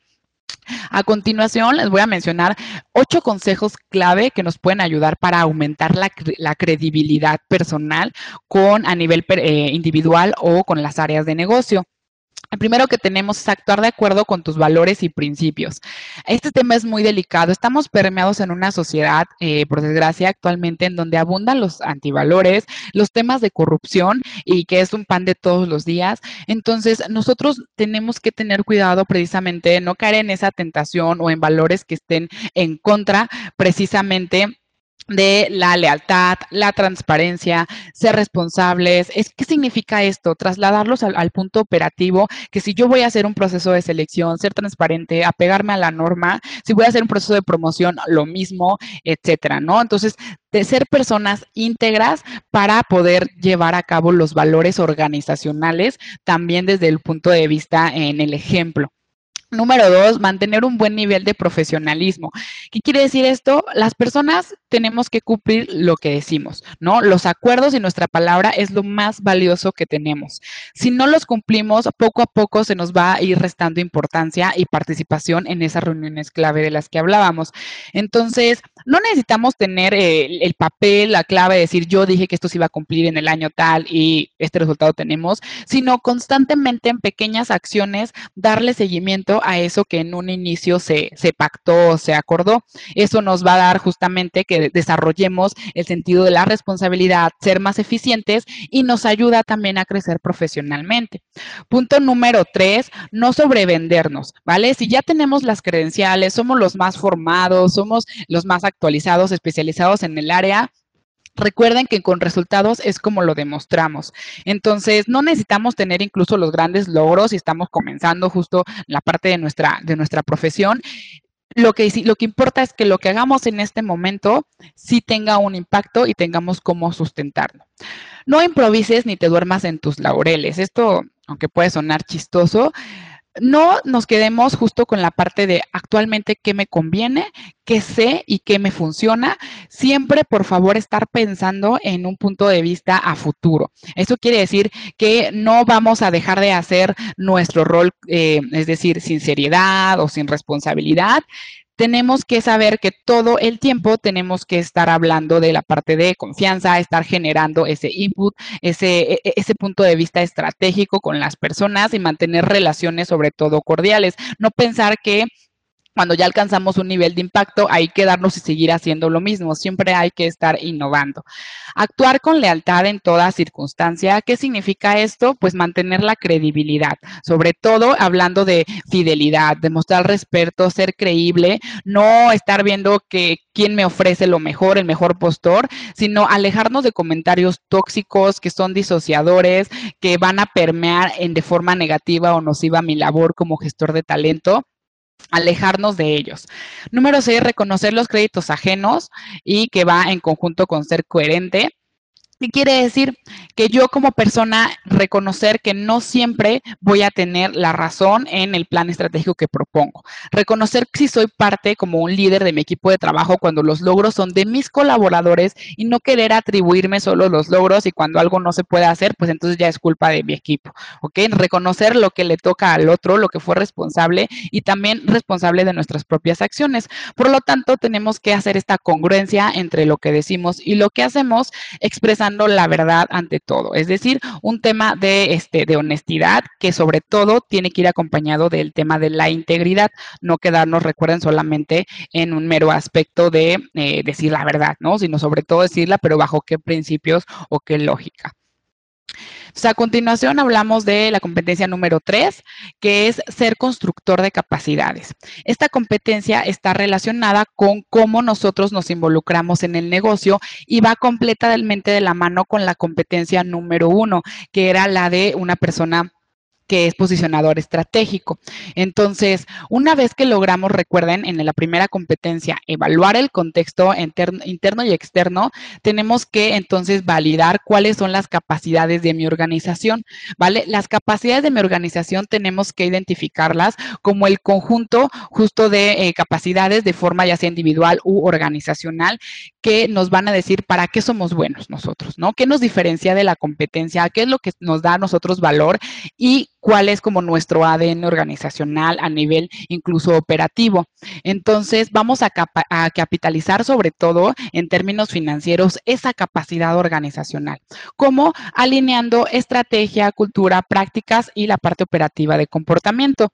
A continuación, les voy a mencionar ocho consejos clave que nos pueden ayudar para aumentar la, credibilidad personal con a nivel eh, individual o con las áreas de negocio. El primero que tenemos es actuar de acuerdo con tus valores y principios. Este tema es muy delicado. Estamos permeados en una sociedad, eh, por desgracia, actualmente en donde abundan los antivalores, los temas de corrupción y que es un pan de todos los días. Entonces, nosotros tenemos que tener cuidado precisamente de no caer en esa tentación o en valores que estén en contra precisamente de la lealtad, la transparencia, ser responsables. Es, ¿Qué significa esto? Trasladarlos al, punto operativo, que si yo voy a hacer un proceso de selección, ser transparente, apegarme a la norma, si voy a hacer un proceso de promoción, lo mismo, etcétera, ¿no? Entonces, de ser personas íntegras para poder llevar a cabo los valores organizacionales, también desde el punto de vista en el ejemplo. Número dos, mantener un buen nivel de profesionalismo. ¿Qué quiere decir esto? Las personas tenemos que cumplir lo que decimos, ¿no? Los acuerdos y nuestra palabra es lo más valioso que tenemos. Si no los cumplimos, poco a poco se nos va a ir restando importancia y participación en esas reuniones clave de las que hablábamos. Entonces, no necesitamos tener el, el papel, la clave de decir yo dije que esto se iba a cumplir en el año tal y este resultado tenemos, sino constantemente en pequeñas acciones darle seguimiento a eso que en un inicio se, se pactó, se acordó. Eso nos va a dar justamente que desarrollemos el sentido de la responsabilidad, ser más eficientes y nos ayuda también a crecer profesionalmente. Punto número tres, no sobrevendernos, ¿vale? Si ya tenemos las credenciales, somos los más formados, somos los más actualizados, especializados en el área, Recuerden que con resultados es como lo demostramos. Entonces, no necesitamos tener incluso los grandes logros si estamos comenzando justo la parte de nuestra, de nuestra profesión. Lo que, lo que importa es que lo que hagamos en este momento sí tenga un impacto y tengamos cómo sustentarlo. No improvises ni te duermas en tus laureles. Esto, aunque puede sonar chistoso, no nos quedemos justo con la parte de actualmente qué me conviene, qué sé y qué me funciona. Siempre, por favor, estar pensando en un punto de vista a futuro. Eso quiere decir que no vamos a dejar de hacer nuestro rol, eh, es decir, sin seriedad o sin responsabilidad, tenemos que saber que todo el tiempo tenemos que estar hablando de la parte de confianza, estar generando ese input, ese, e, e, ese punto de vista estratégico con las personas y mantener relaciones sobre todo cordiales. No pensar que cuando ya alcanzamos un nivel de impacto, hay que darnos y seguir haciendo lo mismo. Siempre hay que estar innovando. Actuar con lealtad en toda circunstancia. ¿Qué significa esto? Pues mantener la credibilidad, sobre todo hablando de fidelidad, demostrar respeto, ser creíble, no estar viendo que quién me ofrece lo mejor, el mejor postor, sino alejarnos de comentarios tóxicos que son disociadores, que van a permear en de forma negativa o nociva mi labor como gestor de talento alejarnos de ellos. Número seis, reconocer los créditos ajenos y que va en conjunto con ser coherente. ¿Qué quiere decir? Que yo como persona reconocer que no siempre voy a tener la razón en el plan estratégico que propongo. Reconocer que si soy parte como un líder de mi equipo de trabajo cuando los logros son de mis colaboradores y no querer atribuirme solo los logros y cuando algo no se puede hacer, pues entonces ya es culpa de mi equipo. ¿Ok? Reconocer lo que le toca al otro, lo que fue responsable y también responsable de nuestras propias acciones. Por lo tanto, tenemos que hacer esta congruencia entre lo que decimos y lo que hacemos, expresando la verdad ante todo. Es decir, un tema de, este, de honestidad que sobre todo tiene que ir acompañado del tema de la integridad, no quedarnos, recuerden, solamente en un mero aspecto de eh, decir la verdad, ¿no? Sino sobre todo decirla, pero bajo qué principios o qué lógica a continuación hablamos de la competencia número tres, que es ser constructor de capacidades. Esta competencia está relacionada con cómo nosotros nos involucramos en el negocio y va completamente de la mano con la competencia número uno, que era la de una persona que es posicionador estratégico. Entonces, una vez que logramos, recuerden, en la primera competencia, evaluar el contexto interno, y externo, tenemos que entonces validar cuáles son las capacidades de mi organización, ¿vale? Las capacidades de mi organización tenemos que identificarlas como el conjunto justo de eh, capacidades de forma ya sea individual u organizacional que nos van a decir para qué somos buenos nosotros, ¿no? ¿Qué nos diferencia de la competencia? ¿Qué es lo que nos da a nosotros valor? Y cuál es como nuestro ADN organizacional a nivel incluso operativo. Entonces, vamos a, capitalizar sobre todo en términos financieros esa capacidad organizacional, como alineando estrategia, cultura, prácticas y la parte operativa de comportamiento.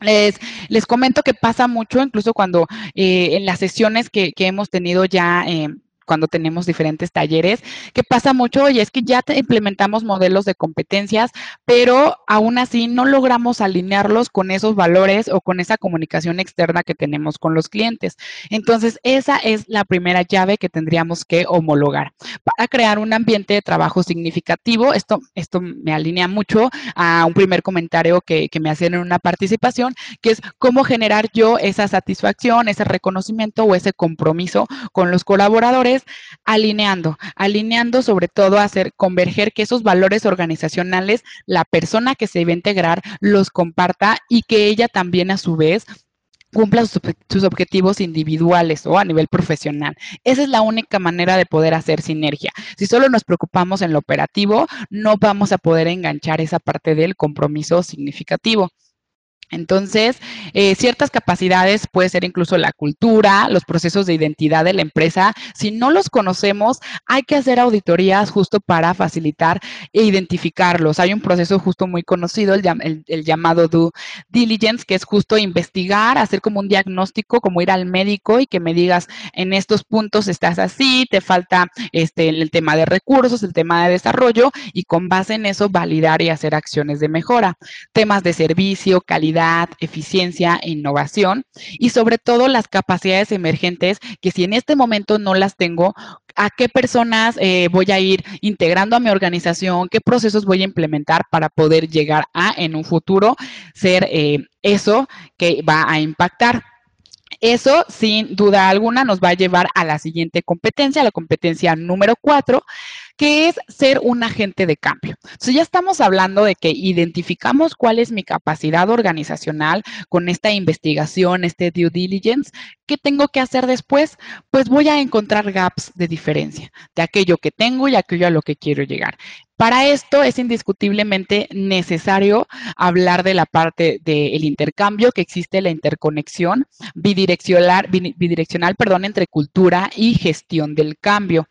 Les, comento que pasa mucho, incluso cuando eh, en las sesiones que, hemos tenido ya eh, cuando tenemos diferentes talleres, que pasa mucho y es que ya implementamos modelos de competencias, pero aún así no logramos alinearlos con esos valores o con esa comunicación externa que tenemos con los clientes. Entonces, esa es la primera llave que tendríamos que homologar para crear un ambiente de trabajo significativo. Esto, esto me alinea mucho a un primer comentario que, que me hacían en una participación, que es cómo generar yo esa satisfacción, ese reconocimiento o ese compromiso con los colaboradores alineando, alineando sobre todo hacer converger que esos valores organizacionales, la persona que se va a integrar los comparta y que ella también a su vez cumpla sus, objetivos individuales o a nivel profesional. Esa es la única manera de poder hacer sinergia. Si solo nos preocupamos en lo operativo, no vamos a poder enganchar esa parte del compromiso significativo. Entonces, eh, ciertas capacidades puede ser incluso la cultura, los procesos de identidad de la empresa. Si no los conocemos, hay que hacer auditorías justo para facilitar e identificarlos. Hay un proceso justo muy conocido, el, el, llamado due diligence, que es justo investigar, hacer como un diagnóstico, como ir al médico y que me digas, en estos puntos estás así, te falta este, el tema de recursos, el tema de desarrollo, y con base en eso validar y hacer acciones de mejora. Temas de servicio, calidad productividad, eficiencia, innovación y sobre todo las capacidades emergentes que si en este momento no las tengo, a qué personas eh, voy a ir integrando a mi organización, qué procesos voy a implementar para poder llegar a en un futuro ser eh, eso que va a impactar. Eso, sin duda alguna, nos va a llevar a la siguiente competencia, la competencia número cuatro, que es ser un agente de cambio. Entonces ya estamos hablando de que identificamos cuál es mi capacidad organizacional con esta investigación, este due diligence. ¿Qué tengo que hacer después? Pues voy a encontrar gaps de diferencia de aquello que tengo y aquello a lo que quiero llegar. Para esto es indiscutiblemente necesario hablar de la parte del intercambio, que existe la interconexión bidireccional, bidireccional perdón, entre cultura y gestión del cambio.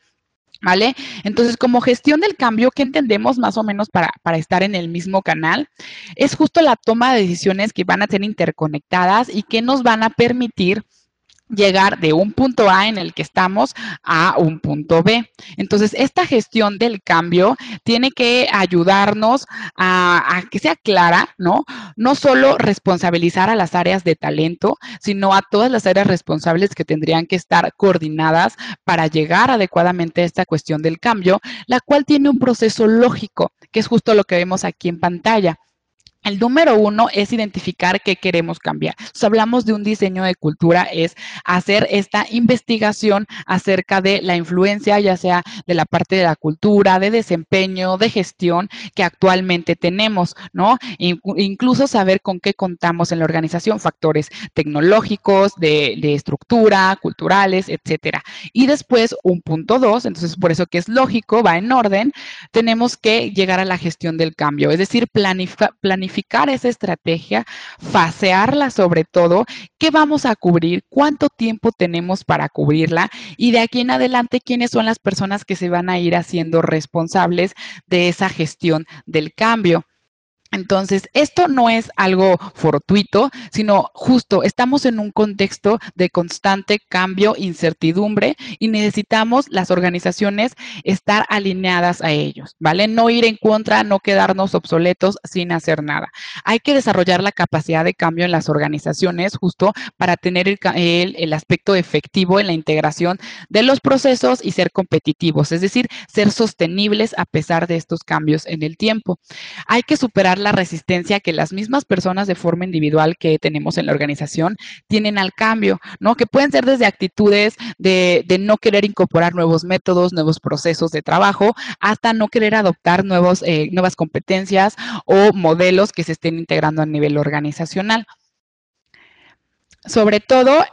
¿Vale? Entonces, como gestión del cambio, ¿qué entendemos más o menos para, para, estar en el mismo canal? Es justo la toma de decisiones que van a ser interconectadas y que nos van a permitir llegar de un punto A en el que estamos a un punto B. Entonces, esta gestión del cambio tiene que ayudarnos a, que sea clara, ¿no? No solo responsabilizar a las áreas de talento, sino a todas las áreas responsables que tendrían que estar coordinadas para llegar adecuadamente a esta cuestión del cambio, la cual tiene un proceso lógico, que es justo lo que vemos aquí en pantalla. El número uno es identificar qué queremos cambiar. Si hablamos de un diseño de cultura, es hacer esta investigación acerca de la influencia, ya sea de la parte de la cultura, de desempeño, de gestión que actualmente tenemos, ¿no? Incluso saber con qué contamos en la organización, factores tecnológicos, de, de estructura, culturales, etcétera. Y después, un punto dos, entonces por eso que es lógico, va en orden, tenemos que llegar a la gestión del cambio, es decir, planificar esa estrategia, fasearla sobre todo, qué vamos a cubrir, cuánto tiempo tenemos para cubrirla y de aquí en adelante quiénes son las personas que se van a ir haciendo responsables de esa gestión del cambio. Entonces, esto no es algo fortuito, sino justo estamos en un contexto de constante cambio, incertidumbre y necesitamos las organizaciones estar alineadas a ellos, ¿vale? No ir en contra, no quedarnos obsoletos sin hacer nada. Hay que desarrollar la capacidad de cambio en las organizaciones justo para tener el, aspecto efectivo en la integración de los procesos y ser competitivos, es decir, ser sostenibles a pesar de estos cambios en el tiempo. Hay que superar la resistencia que las mismas personas de forma individual que tenemos en la organización tienen al cambio, ¿no? Que pueden ser desde actitudes de, no querer incorporar nuevos métodos, nuevos procesos de trabajo, hasta no querer adoptar nuevos, eh, nuevas competencias o modelos que se estén integrando a nivel organizacional. Sobre todo,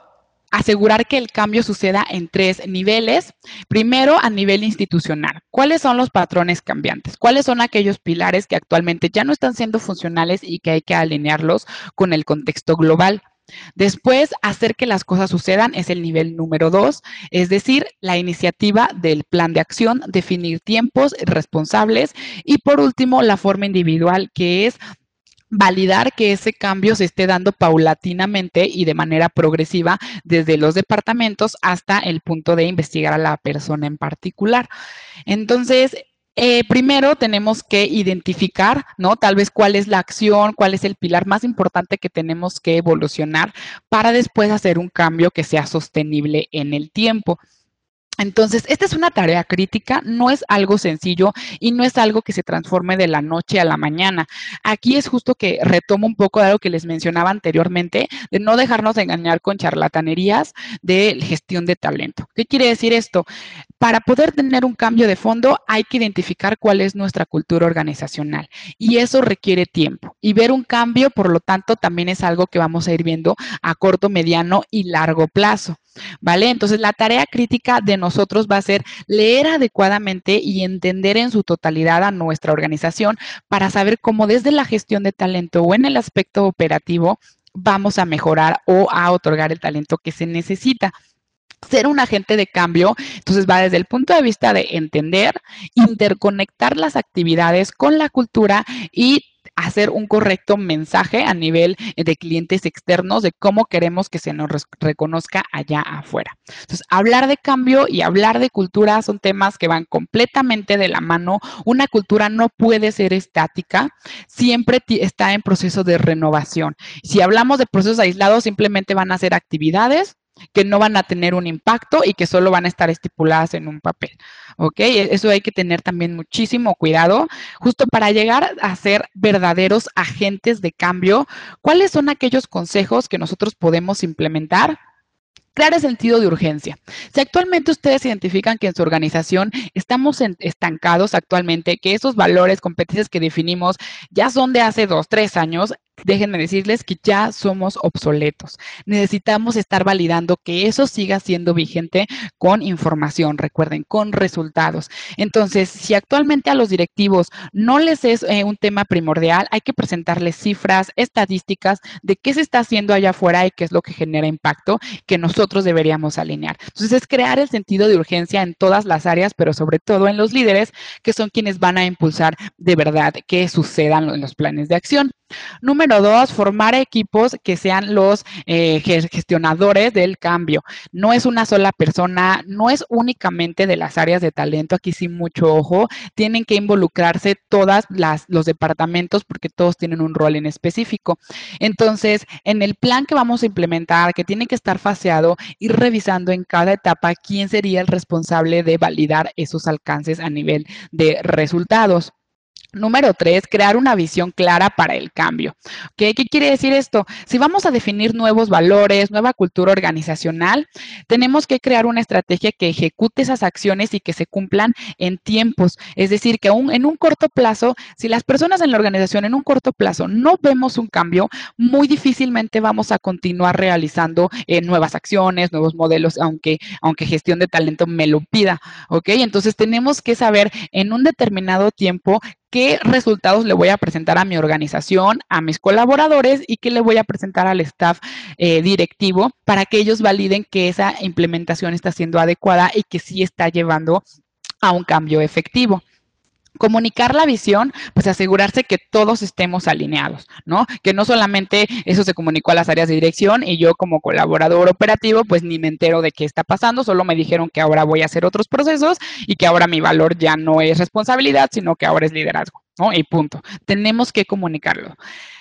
asegurar que el cambio suceda en tres niveles. Primero, a nivel institucional. ¿Cuáles son los patrones cambiantes? ¿Cuáles son aquellos pilares que actualmente ya no están siendo funcionales y que hay que alinearlos con el contexto global? Después, hacer que las cosas sucedan es el nivel número dos, es decir, la iniciativa del plan de acción, definir tiempos responsables y por último, la forma individual que es validar que ese cambio se esté dando paulatinamente y de manera progresiva desde los departamentos hasta el punto de investigar a la persona en particular. Entonces, eh, primero tenemos que identificar, ¿no? Tal vez cuál es la acción, cuál es el pilar más importante que tenemos que evolucionar para después hacer un cambio que sea sostenible en el tiempo. Entonces, esta es una tarea crítica, no es algo sencillo y no es algo que se transforme de la noche a la mañana. Aquí es justo que retomo un poco de algo que les mencionaba anteriormente, de no dejarnos engañar con charlatanerías de gestión de talento. ¿Qué quiere decir esto? Para poder tener un cambio de fondo hay que identificar cuál es nuestra cultura organizacional y eso requiere tiempo. Y ver un cambio, por lo tanto, también es algo que vamos a ir viendo a corto, mediano y largo plazo. ¿Vale? Entonces, la tarea crítica de nosotros va a ser leer adecuadamente y entender en su totalidad a nuestra organización para saber cómo desde la gestión de talento o en el aspecto operativo vamos a mejorar o a otorgar el talento que se necesita ser un agente de cambio, entonces va desde el punto de vista de entender, interconectar las actividades con la cultura y hacer un correcto mensaje a nivel de clientes externos de cómo queremos que se nos reconozca allá afuera. Entonces, hablar de cambio y hablar de cultura son temas que van completamente de la mano. Una cultura no puede ser estática, siempre está en proceso de renovación. Si hablamos de procesos aislados, simplemente van a ser actividades que no van a tener un impacto y que solo van a estar estipuladas en un papel. ¿Ok? E-, eso hay que tener también muchísimo cuidado, justo para llegar a ser verdaderos agentes de cambio. ¿Cuáles son aquellos consejos que nosotros podemos implementar? El sentido de urgencia. Si actualmente ustedes identifican que en su organización estamos estancados actualmente, que esos valores, competencias que definimos ya son de hace dos, tres años, déjenme decirles que ya somos obsoletos. Necesitamos estar validando que eso siga siendo vigente con información, recuerden, con resultados. Entonces, si actualmente a los directivos no les es eh, un tema primordial, hay que presentarles cifras, estadísticas de qué se está haciendo allá afuera y qué es lo que genera impacto que nosotros deberíamos alinear. Entonces, es crear el sentido de urgencia en todas las áreas, pero sobre todo en los líderes, que son quienes van a impulsar de verdad que sucedan los planes de acción. Número dos, formar equipos que sean los eh, gestionadores del cambio. No es una sola persona, no es únicamente de las áreas de talento, aquí sí mucho ojo, tienen que involucrarse todas las los departamentos porque todos tienen un rol en específico. Entonces, en el plan que vamos a implementar, que tiene que estar faseado, ir revisando en cada etapa quién sería el responsable de validar esos alcances a nivel de resultados. Número tres, crear una visión clara para el cambio. ¿Qué quiere decir esto? Si vamos a definir nuevos valores, nueva cultura organizacional, tenemos que crear una estrategia que ejecute esas acciones y que se cumplan en tiempos. Es decir, que en un corto plazo, si las personas en la organización en un corto plazo no vemos un cambio, muy difícilmente vamos a continuar realizando eh, nuevas acciones, nuevos modelos, aunque, aunque gestión de talento me lo pida. ¿Ok? Entonces tenemos que saber en un determinado tiempo qué resultados le voy a presentar a mi organización, a mis colaboradores y qué le voy a presentar al staff eh, directivo para que ellos validen que esa implementación está siendo adecuada y que sí está llevando a un cambio efectivo comunicar la visión, pues asegurarse que todos estemos alineados, ¿no? Que no solamente eso se comunicó a las áreas de dirección y yo como colaborador operativo, pues ni me entero de qué está pasando, solo me dijeron que ahora voy a hacer otros procesos y que ahora mi valor ya no es responsabilidad, sino que ahora es liderazgo, ¿no? Y punto. Tenemos que comunicarlo.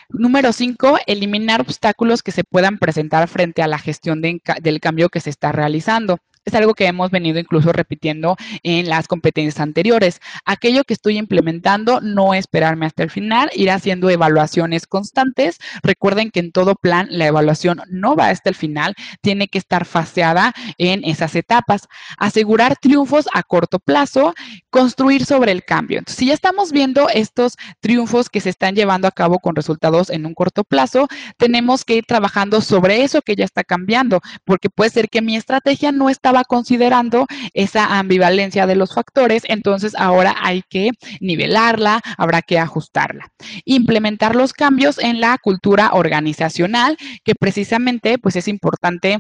Número cinco, eliminar obstáculos que se puedan presentar frente a la gestión del cambio que se está realizando. Es algo que hemos venido incluso repitiendo en las competencias anteriores. Aquello que estoy implementando, no esperarme hasta el final, ir haciendo evaluaciones constantes. Recuerden que en todo plan la evaluación no va hasta el final, tiene que estar faseada en esas etapas. Asegurar triunfos a corto plazo, construir sobre el cambio. Si ya estamos viendo estos triunfos que se están llevando a cabo con resultados en un corto plazo, tenemos que ir trabajando sobre eso que ya está cambiando, porque puede ser que mi estrategia no estaba considerando esa ambivalencia de los factores, entonces ahora hay que nivelarla, habrá que ajustarla. Implementar los cambios en la cultura organizacional, que precisamente pues es importante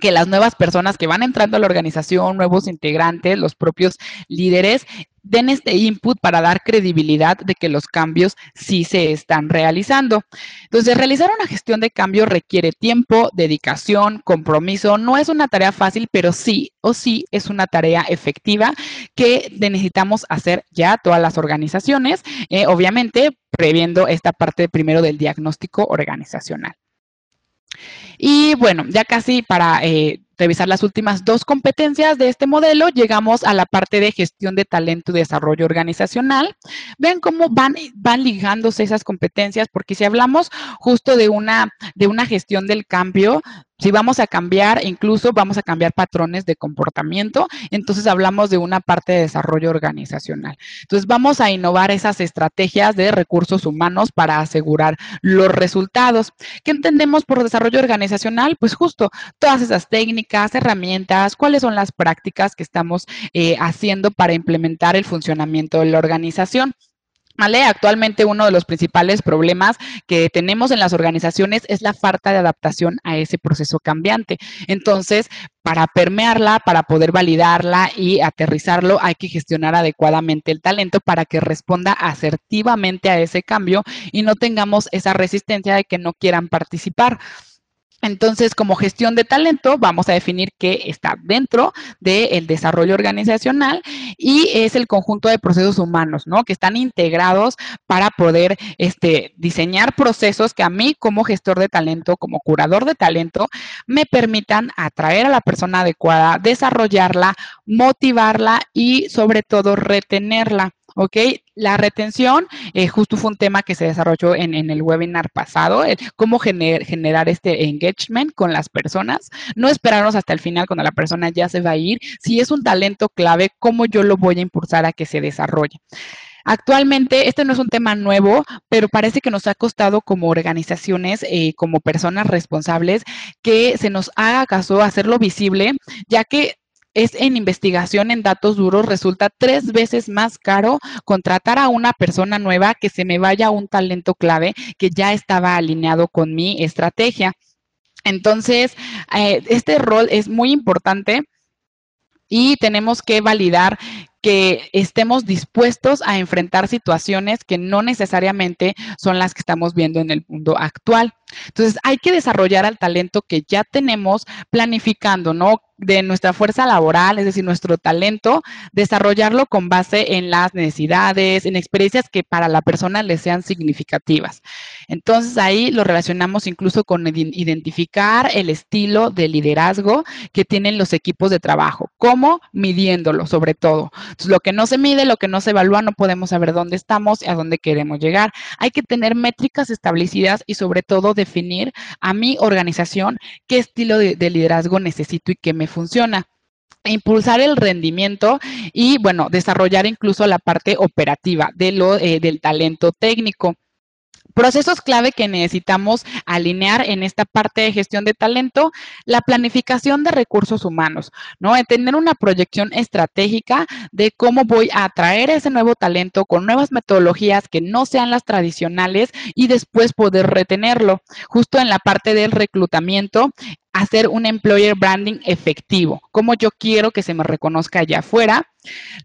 que las nuevas personas que van entrando a la organización, nuevos integrantes, los propios líderes, den este input para dar credibilidad de que los cambios sí se están realizando. Entonces, realizar una gestión de cambio requiere tiempo, dedicación, compromiso. No es una tarea fácil, pero sí o sí es una tarea efectiva que necesitamos hacer ya todas las organizaciones, eh, obviamente previendo esta parte primero del diagnóstico organizacional. Y bueno, ya casi para eh, revisar las últimas dos competencias de este modelo, llegamos a la parte de gestión de talento y desarrollo organizacional. Ven cómo van, van ligándose esas competencias, porque si hablamos justo de una, de una gestión del cambio, si vamos a cambiar, incluso vamos a cambiar patrones de comportamiento, entonces hablamos de una parte de desarrollo organizacional. Entonces vamos a innovar esas estrategias de recursos humanos para asegurar los resultados. ¿Qué entendemos por desarrollo organizacional? Pues justo todas esas técnicas, herramientas, cuáles son las prácticas que estamos eh, haciendo para implementar el funcionamiento de la organización. Actualmente uno de los principales problemas que tenemos en las organizaciones es la falta de adaptación a ese proceso cambiante. Entonces, para permearla, para poder validarla y aterrizarlo, hay que gestionar adecuadamente el talento para que responda asertivamente a ese cambio y no tengamos esa resistencia de que no quieran participar. Entonces, como gestión de talento, vamos a definir que está dentro del desarrollo organizacional y es el conjunto de procesos humanos, ¿no? Que están integrados para poder este, diseñar procesos que a mí como gestor de talento, como curador de talento, me permitan atraer a la persona adecuada, desarrollarla, motivarla y sobre todo retenerla. ¿Ok? La retención, eh, justo fue un tema que se desarrolló en, el webinar pasado, cómo generar este engagement con las personas, no esperarnos hasta el final cuando la persona ya se va a ir, si es un talento clave, cómo yo lo voy a impulsar a que se desarrolle. Actualmente, este no es un tema nuevo, pero parece que nos ha costado como organizaciones, eh, como personas responsables, que se nos haga caso hacerlo visible, ya que es en investigación en datos duros, resulta tres veces más caro contratar a una persona nueva que se me vaya un talento clave que ya estaba alineado con mi estrategia. Entonces, eh, este rol es muy importante y tenemos que validar que estemos dispuestos a enfrentar situaciones que no necesariamente son las que estamos viendo en el mundo actual. Entonces, hay que desarrollar al talento que ya tenemos planificando, ¿no? De nuestra fuerza laboral, es decir, nuestro talento, desarrollarlo con base en las necesidades, en experiencias que para la persona le sean significativas. Entonces, ahí lo relacionamos incluso con identificar el estilo de liderazgo que tienen los equipos de trabajo, cómo midiéndolo sobre todo. Entonces, lo que no se mide, lo que no se evalúa, no podemos saber dónde estamos y a dónde queremos llegar. Hay que tener métricas establecidas y sobre todo definir a mi organización qué estilo de, liderazgo necesito y qué me funciona impulsar el rendimiento y, bueno, desarrollar incluso la parte operativa de lo, eh, del talento técnico. Procesos clave que necesitamos alinear en esta parte de gestión de talento, la planificación de recursos humanos, ¿no? tener una proyección estratégica de cómo voy a atraer ese nuevo talento con nuevas metodologías que no sean las tradicionales y después poder retenerlo. Justo en la parte del reclutamiento, hacer un employer branding efectivo, como yo quiero que se me reconozca allá afuera.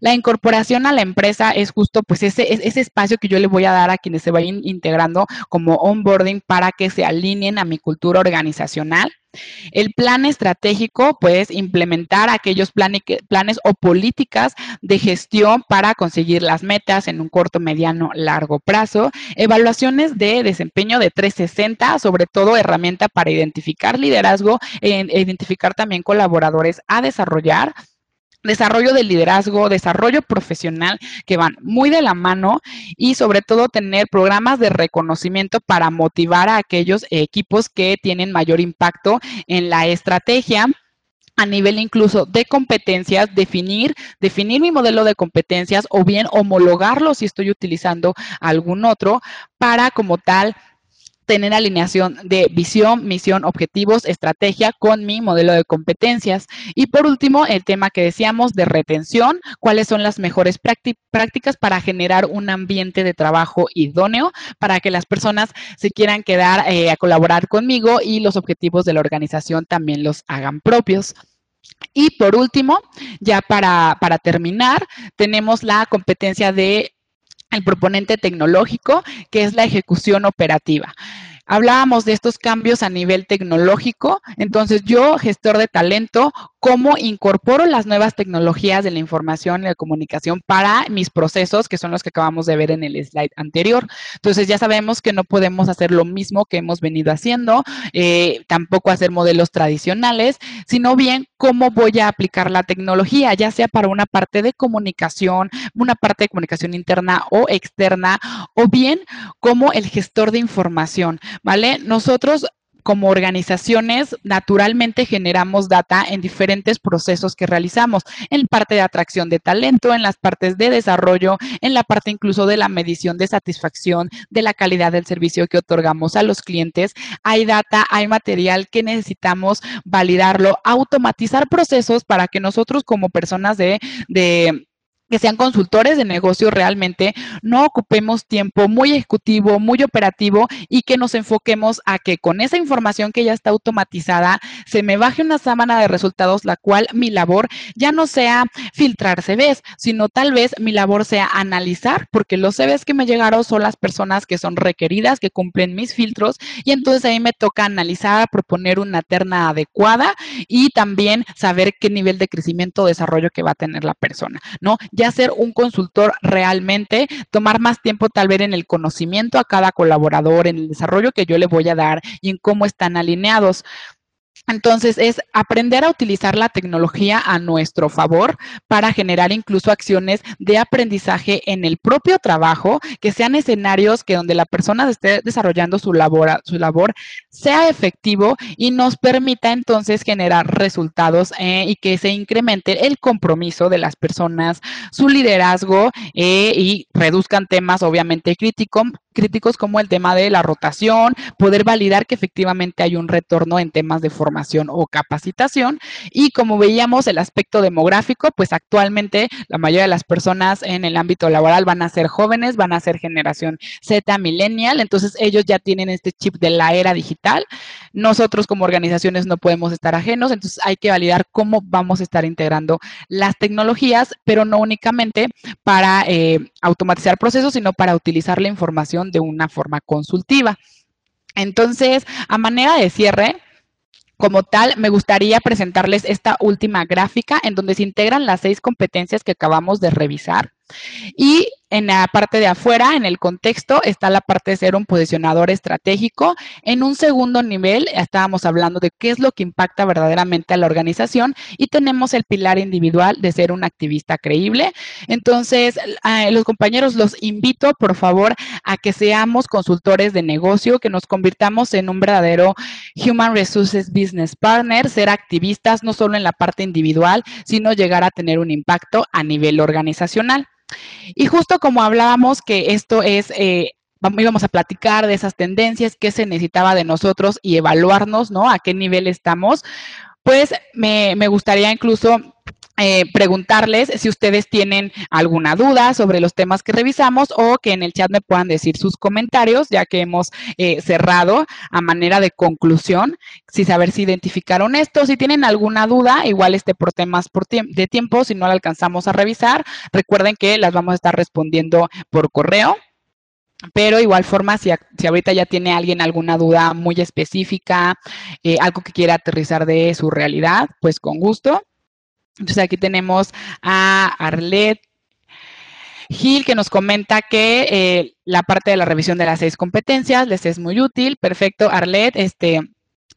La incorporación a la empresa es justo pues ese, ese espacio que yo le voy a dar a quienes se vayan integrando como onboarding para que se alineen a mi cultura organizacional. El plan estratégico, pues, implementar aquellos planes, o políticas de gestión para conseguir las metas en un corto, mediano, largo plazo. Evaluaciones de desempeño de 360, sobre todo herramienta para identificar liderazgo e identificar también colaboradores a desarrollar desarrollo de liderazgo, desarrollo profesional que van muy de la mano y sobre todo tener programas de reconocimiento para motivar a aquellos equipos que tienen mayor impacto en la estrategia a nivel incluso de competencias, definir, definir mi modelo de competencias o bien homologarlo si estoy utilizando algún otro para como tal tener alineación de visión, misión, objetivos, estrategia con mi modelo de competencias. Y por último, el tema que decíamos de retención, cuáles son las mejores prácticas para generar un ambiente de trabajo idóneo para que las personas se quieran quedar eh, a colaborar conmigo y los objetivos de la organización también los hagan propios. Y por último, ya para, para terminar, tenemos la competencia de el proponente tecnológico, que es la ejecución operativa. Hablábamos de estos cambios a nivel tecnológico, entonces yo, gestor de talento, cómo incorporo las nuevas tecnologías de la información y la comunicación para mis procesos, que son los que acabamos de ver en el slide anterior. Entonces ya sabemos que no podemos hacer lo mismo que hemos venido haciendo, eh, tampoco hacer modelos tradicionales, sino bien cómo voy a aplicar la tecnología, ya sea para una parte de comunicación, una parte de comunicación interna o externa, o bien como el gestor de información, ¿vale? Nosotros como organizaciones naturalmente generamos data en diferentes procesos que realizamos, en parte de atracción de talento, en las partes de desarrollo, en la parte incluso de la medición de satisfacción de la calidad del servicio que otorgamos a los clientes. Hay data, hay material que necesitamos validarlo, automatizar procesos para que nosotros como personas de, de que sean consultores de negocio realmente, no ocupemos tiempo muy ejecutivo, muy operativo y que nos enfoquemos a que con esa información que ya está automatizada se me baje una sábana de resultados, la cual mi labor ya no sea filtrar CVs, sino tal vez mi labor sea analizar, porque los CVs que me llegaron son las personas que son requeridas, que cumplen mis filtros y entonces ahí me toca analizar, proponer una terna adecuada y también saber qué nivel de crecimiento o desarrollo que va a tener la persona, ¿no? Ya ser un consultor realmente, tomar más tiempo tal vez en el conocimiento a cada colaborador, en el desarrollo que yo le voy a dar y en cómo están alineados. Entonces, es aprender a utilizar la tecnología a nuestro favor para generar incluso acciones de aprendizaje en el propio trabajo, que sean escenarios que donde la persona esté desarrollando su labor, su labor sea efectivo y nos permita entonces generar resultados eh, y que se incremente el compromiso de las personas, su liderazgo eh, y reduzcan temas obviamente críticos críticos como el tema de la rotación, poder validar que efectivamente hay un retorno en temas de formación o capacitación. Y como veíamos, el aspecto demográfico, pues actualmente la mayoría de las personas en el ámbito laboral van a ser jóvenes, van a ser generación Z, millennial, entonces ellos ya tienen este chip de la era digital. Nosotros como organizaciones no podemos estar ajenos, entonces hay que validar cómo vamos a estar integrando las tecnologías, pero no únicamente para eh, automatizar procesos, sino para utilizar la información de una forma consultiva. Entonces, a manera de cierre, como tal, me gustaría presentarles esta última gráfica en donde se integran las seis competencias que acabamos de revisar. Y en la parte de afuera, en el contexto, está la parte de ser un posicionador estratégico. En un segundo nivel, estábamos hablando de qué es lo que impacta verdaderamente a la organización y tenemos el pilar individual de ser un activista creíble. Entonces, los compañeros, los invito, por favor, a que seamos consultores de negocio, que nos convirtamos en un verdadero Human Resources Business Partner, ser activistas no solo en la parte individual, sino llegar a tener un impacto a nivel organizacional. Y justo como hablábamos que esto es, eh, íbamos a platicar de esas tendencias, qué se necesitaba de nosotros y evaluarnos, ¿no? A qué nivel estamos, pues me, me gustaría incluso eh, preguntarles si ustedes tienen alguna duda sobre los temas que revisamos o que en el chat me puedan decir sus comentarios, ya que hemos eh, cerrado a manera de conclusión, si saber si identificaron esto, si tienen alguna duda, igual este por temas por de tiempo, si no la alcanzamos a revisar, recuerden que las vamos a estar respondiendo por correo. Pero igual forma, si, si, ahorita ya tiene alguien alguna duda muy específica, eh, algo que quiera aterrizar de su realidad, pues con gusto. Entonces aquí tenemos a Arlet Gil que nos comenta que eh, la parte de la revisión de las seis competencias les es muy útil. Perfecto, Arlet, este,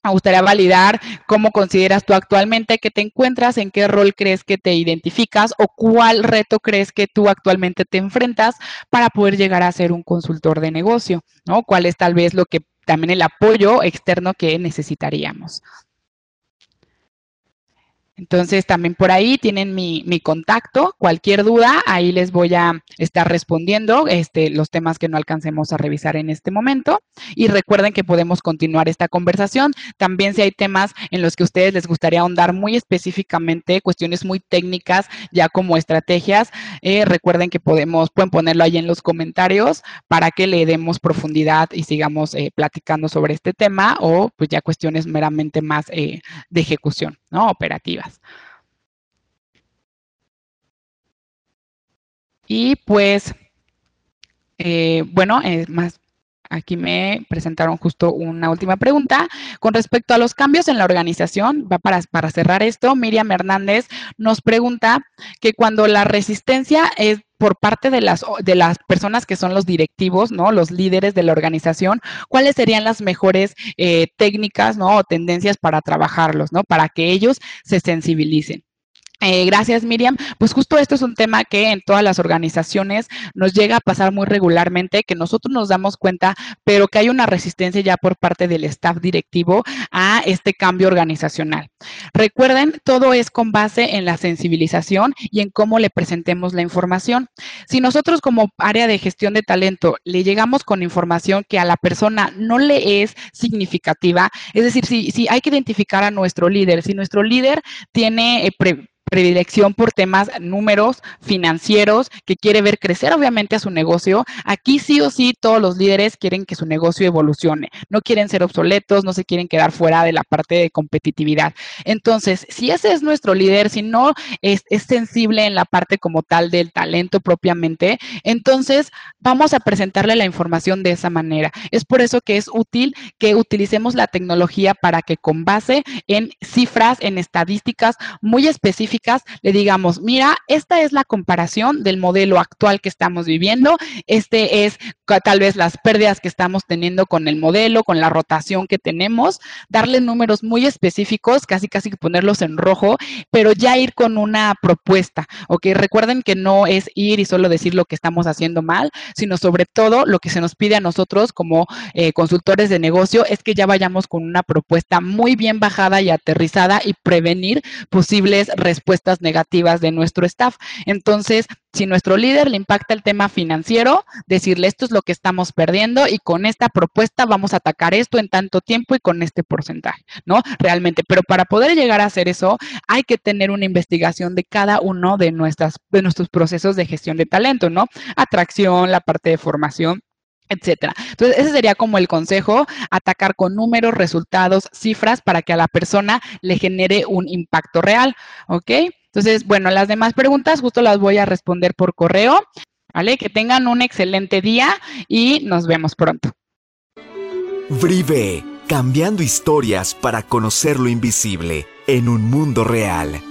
me gustaría validar cómo consideras tú actualmente que te encuentras, en qué rol crees que te identificas o cuál reto crees que tú actualmente te enfrentas para poder llegar a ser un consultor de negocio, ¿no? ¿Cuál es tal vez lo que también el apoyo externo que necesitaríamos? Entonces, también por ahí tienen mi, contacto. Cualquier duda, ahí les voy a estar respondiendo este, los temas que no alcancemos a revisar en este momento. Y recuerden que podemos continuar esta conversación. También si hay temas en los que a ustedes les gustaría ahondar muy específicamente, cuestiones muy técnicas, ya como estrategias, eh, recuerden que podemos, pueden ponerlo ahí en los comentarios para que le demos profundidad y sigamos eh, platicando sobre este tema o pues ya cuestiones meramente más eh, de ejecución, ¿no? Operativas. Y pues, eh, bueno, es más, aquí me presentaron justo una última pregunta. Con respecto a los cambios en la organización, va para, para cerrar esto, Miriam Hernández nos pregunta que cuando la resistencia es por parte de las, de las personas que son los directivos, ¿no? Los líderes de la organización, ¿cuáles serían las mejores eh, técnicas, ¿no? O tendencias para trabajarlos, ¿no? Para que ellos se sensibilicen. Eh, gracias, Miriam. Pues justo esto es un tema que en todas las organizaciones nos llega a pasar muy regularmente, que nosotros nos damos cuenta, pero que hay una resistencia ya por parte del staff directivo a este cambio organizacional. Recuerden, todo es con base en la sensibilización y en cómo le presentemos la información. Si nosotros como área de gestión de talento le llegamos con información que a la persona no le es significativa, es decir, si, si hay que identificar a nuestro líder, si nuestro líder tiene... Eh, predilección por temas números financieros, que quiere ver crecer obviamente a su negocio, aquí sí o sí todos los líderes quieren que su negocio evolucione, no quieren ser obsoletos, no se quieren quedar fuera de la parte de competitividad. Entonces, si ese es nuestro líder, si no es, es sensible en la parte como tal del talento propiamente, entonces vamos a presentarle la información de esa manera. Es por eso que es útil que utilicemos la tecnología para que con base en cifras, en estadísticas muy específicas, le digamos, mira, esta es la comparación del modelo actual que estamos viviendo, este es tal vez las pérdidas que estamos teniendo con el modelo, con la rotación que tenemos, darle números muy específicos, casi casi ponerlos en rojo, pero ya ir con una propuesta, ¿ok? Recuerden que no es ir y solo decir lo que estamos haciendo mal, sino sobre todo lo que se nos pide a nosotros como eh, consultores de negocio es que ya vayamos con una propuesta muy bien bajada y aterrizada y prevenir posibles respuestas negativas de nuestro staff. Entonces, si nuestro líder le impacta el tema financiero, decirle esto es lo que estamos perdiendo y con esta propuesta vamos a atacar esto en tanto tiempo y con este porcentaje, ¿no? Realmente, pero para poder llegar a hacer eso, hay que tener una investigación de cada uno de, nuestras, de nuestros procesos de gestión de talento, ¿no? Atracción, la parte de formación etcétera. Entonces, ese sería como el consejo, atacar con números, resultados, cifras para que a la persona le genere un impacto real, ¿ok? Entonces, bueno, las demás preguntas justo las voy a responder por correo, ¿vale? Que tengan un excelente día y nos vemos pronto. Brive, cambiando historias para conocer lo invisible en un mundo real.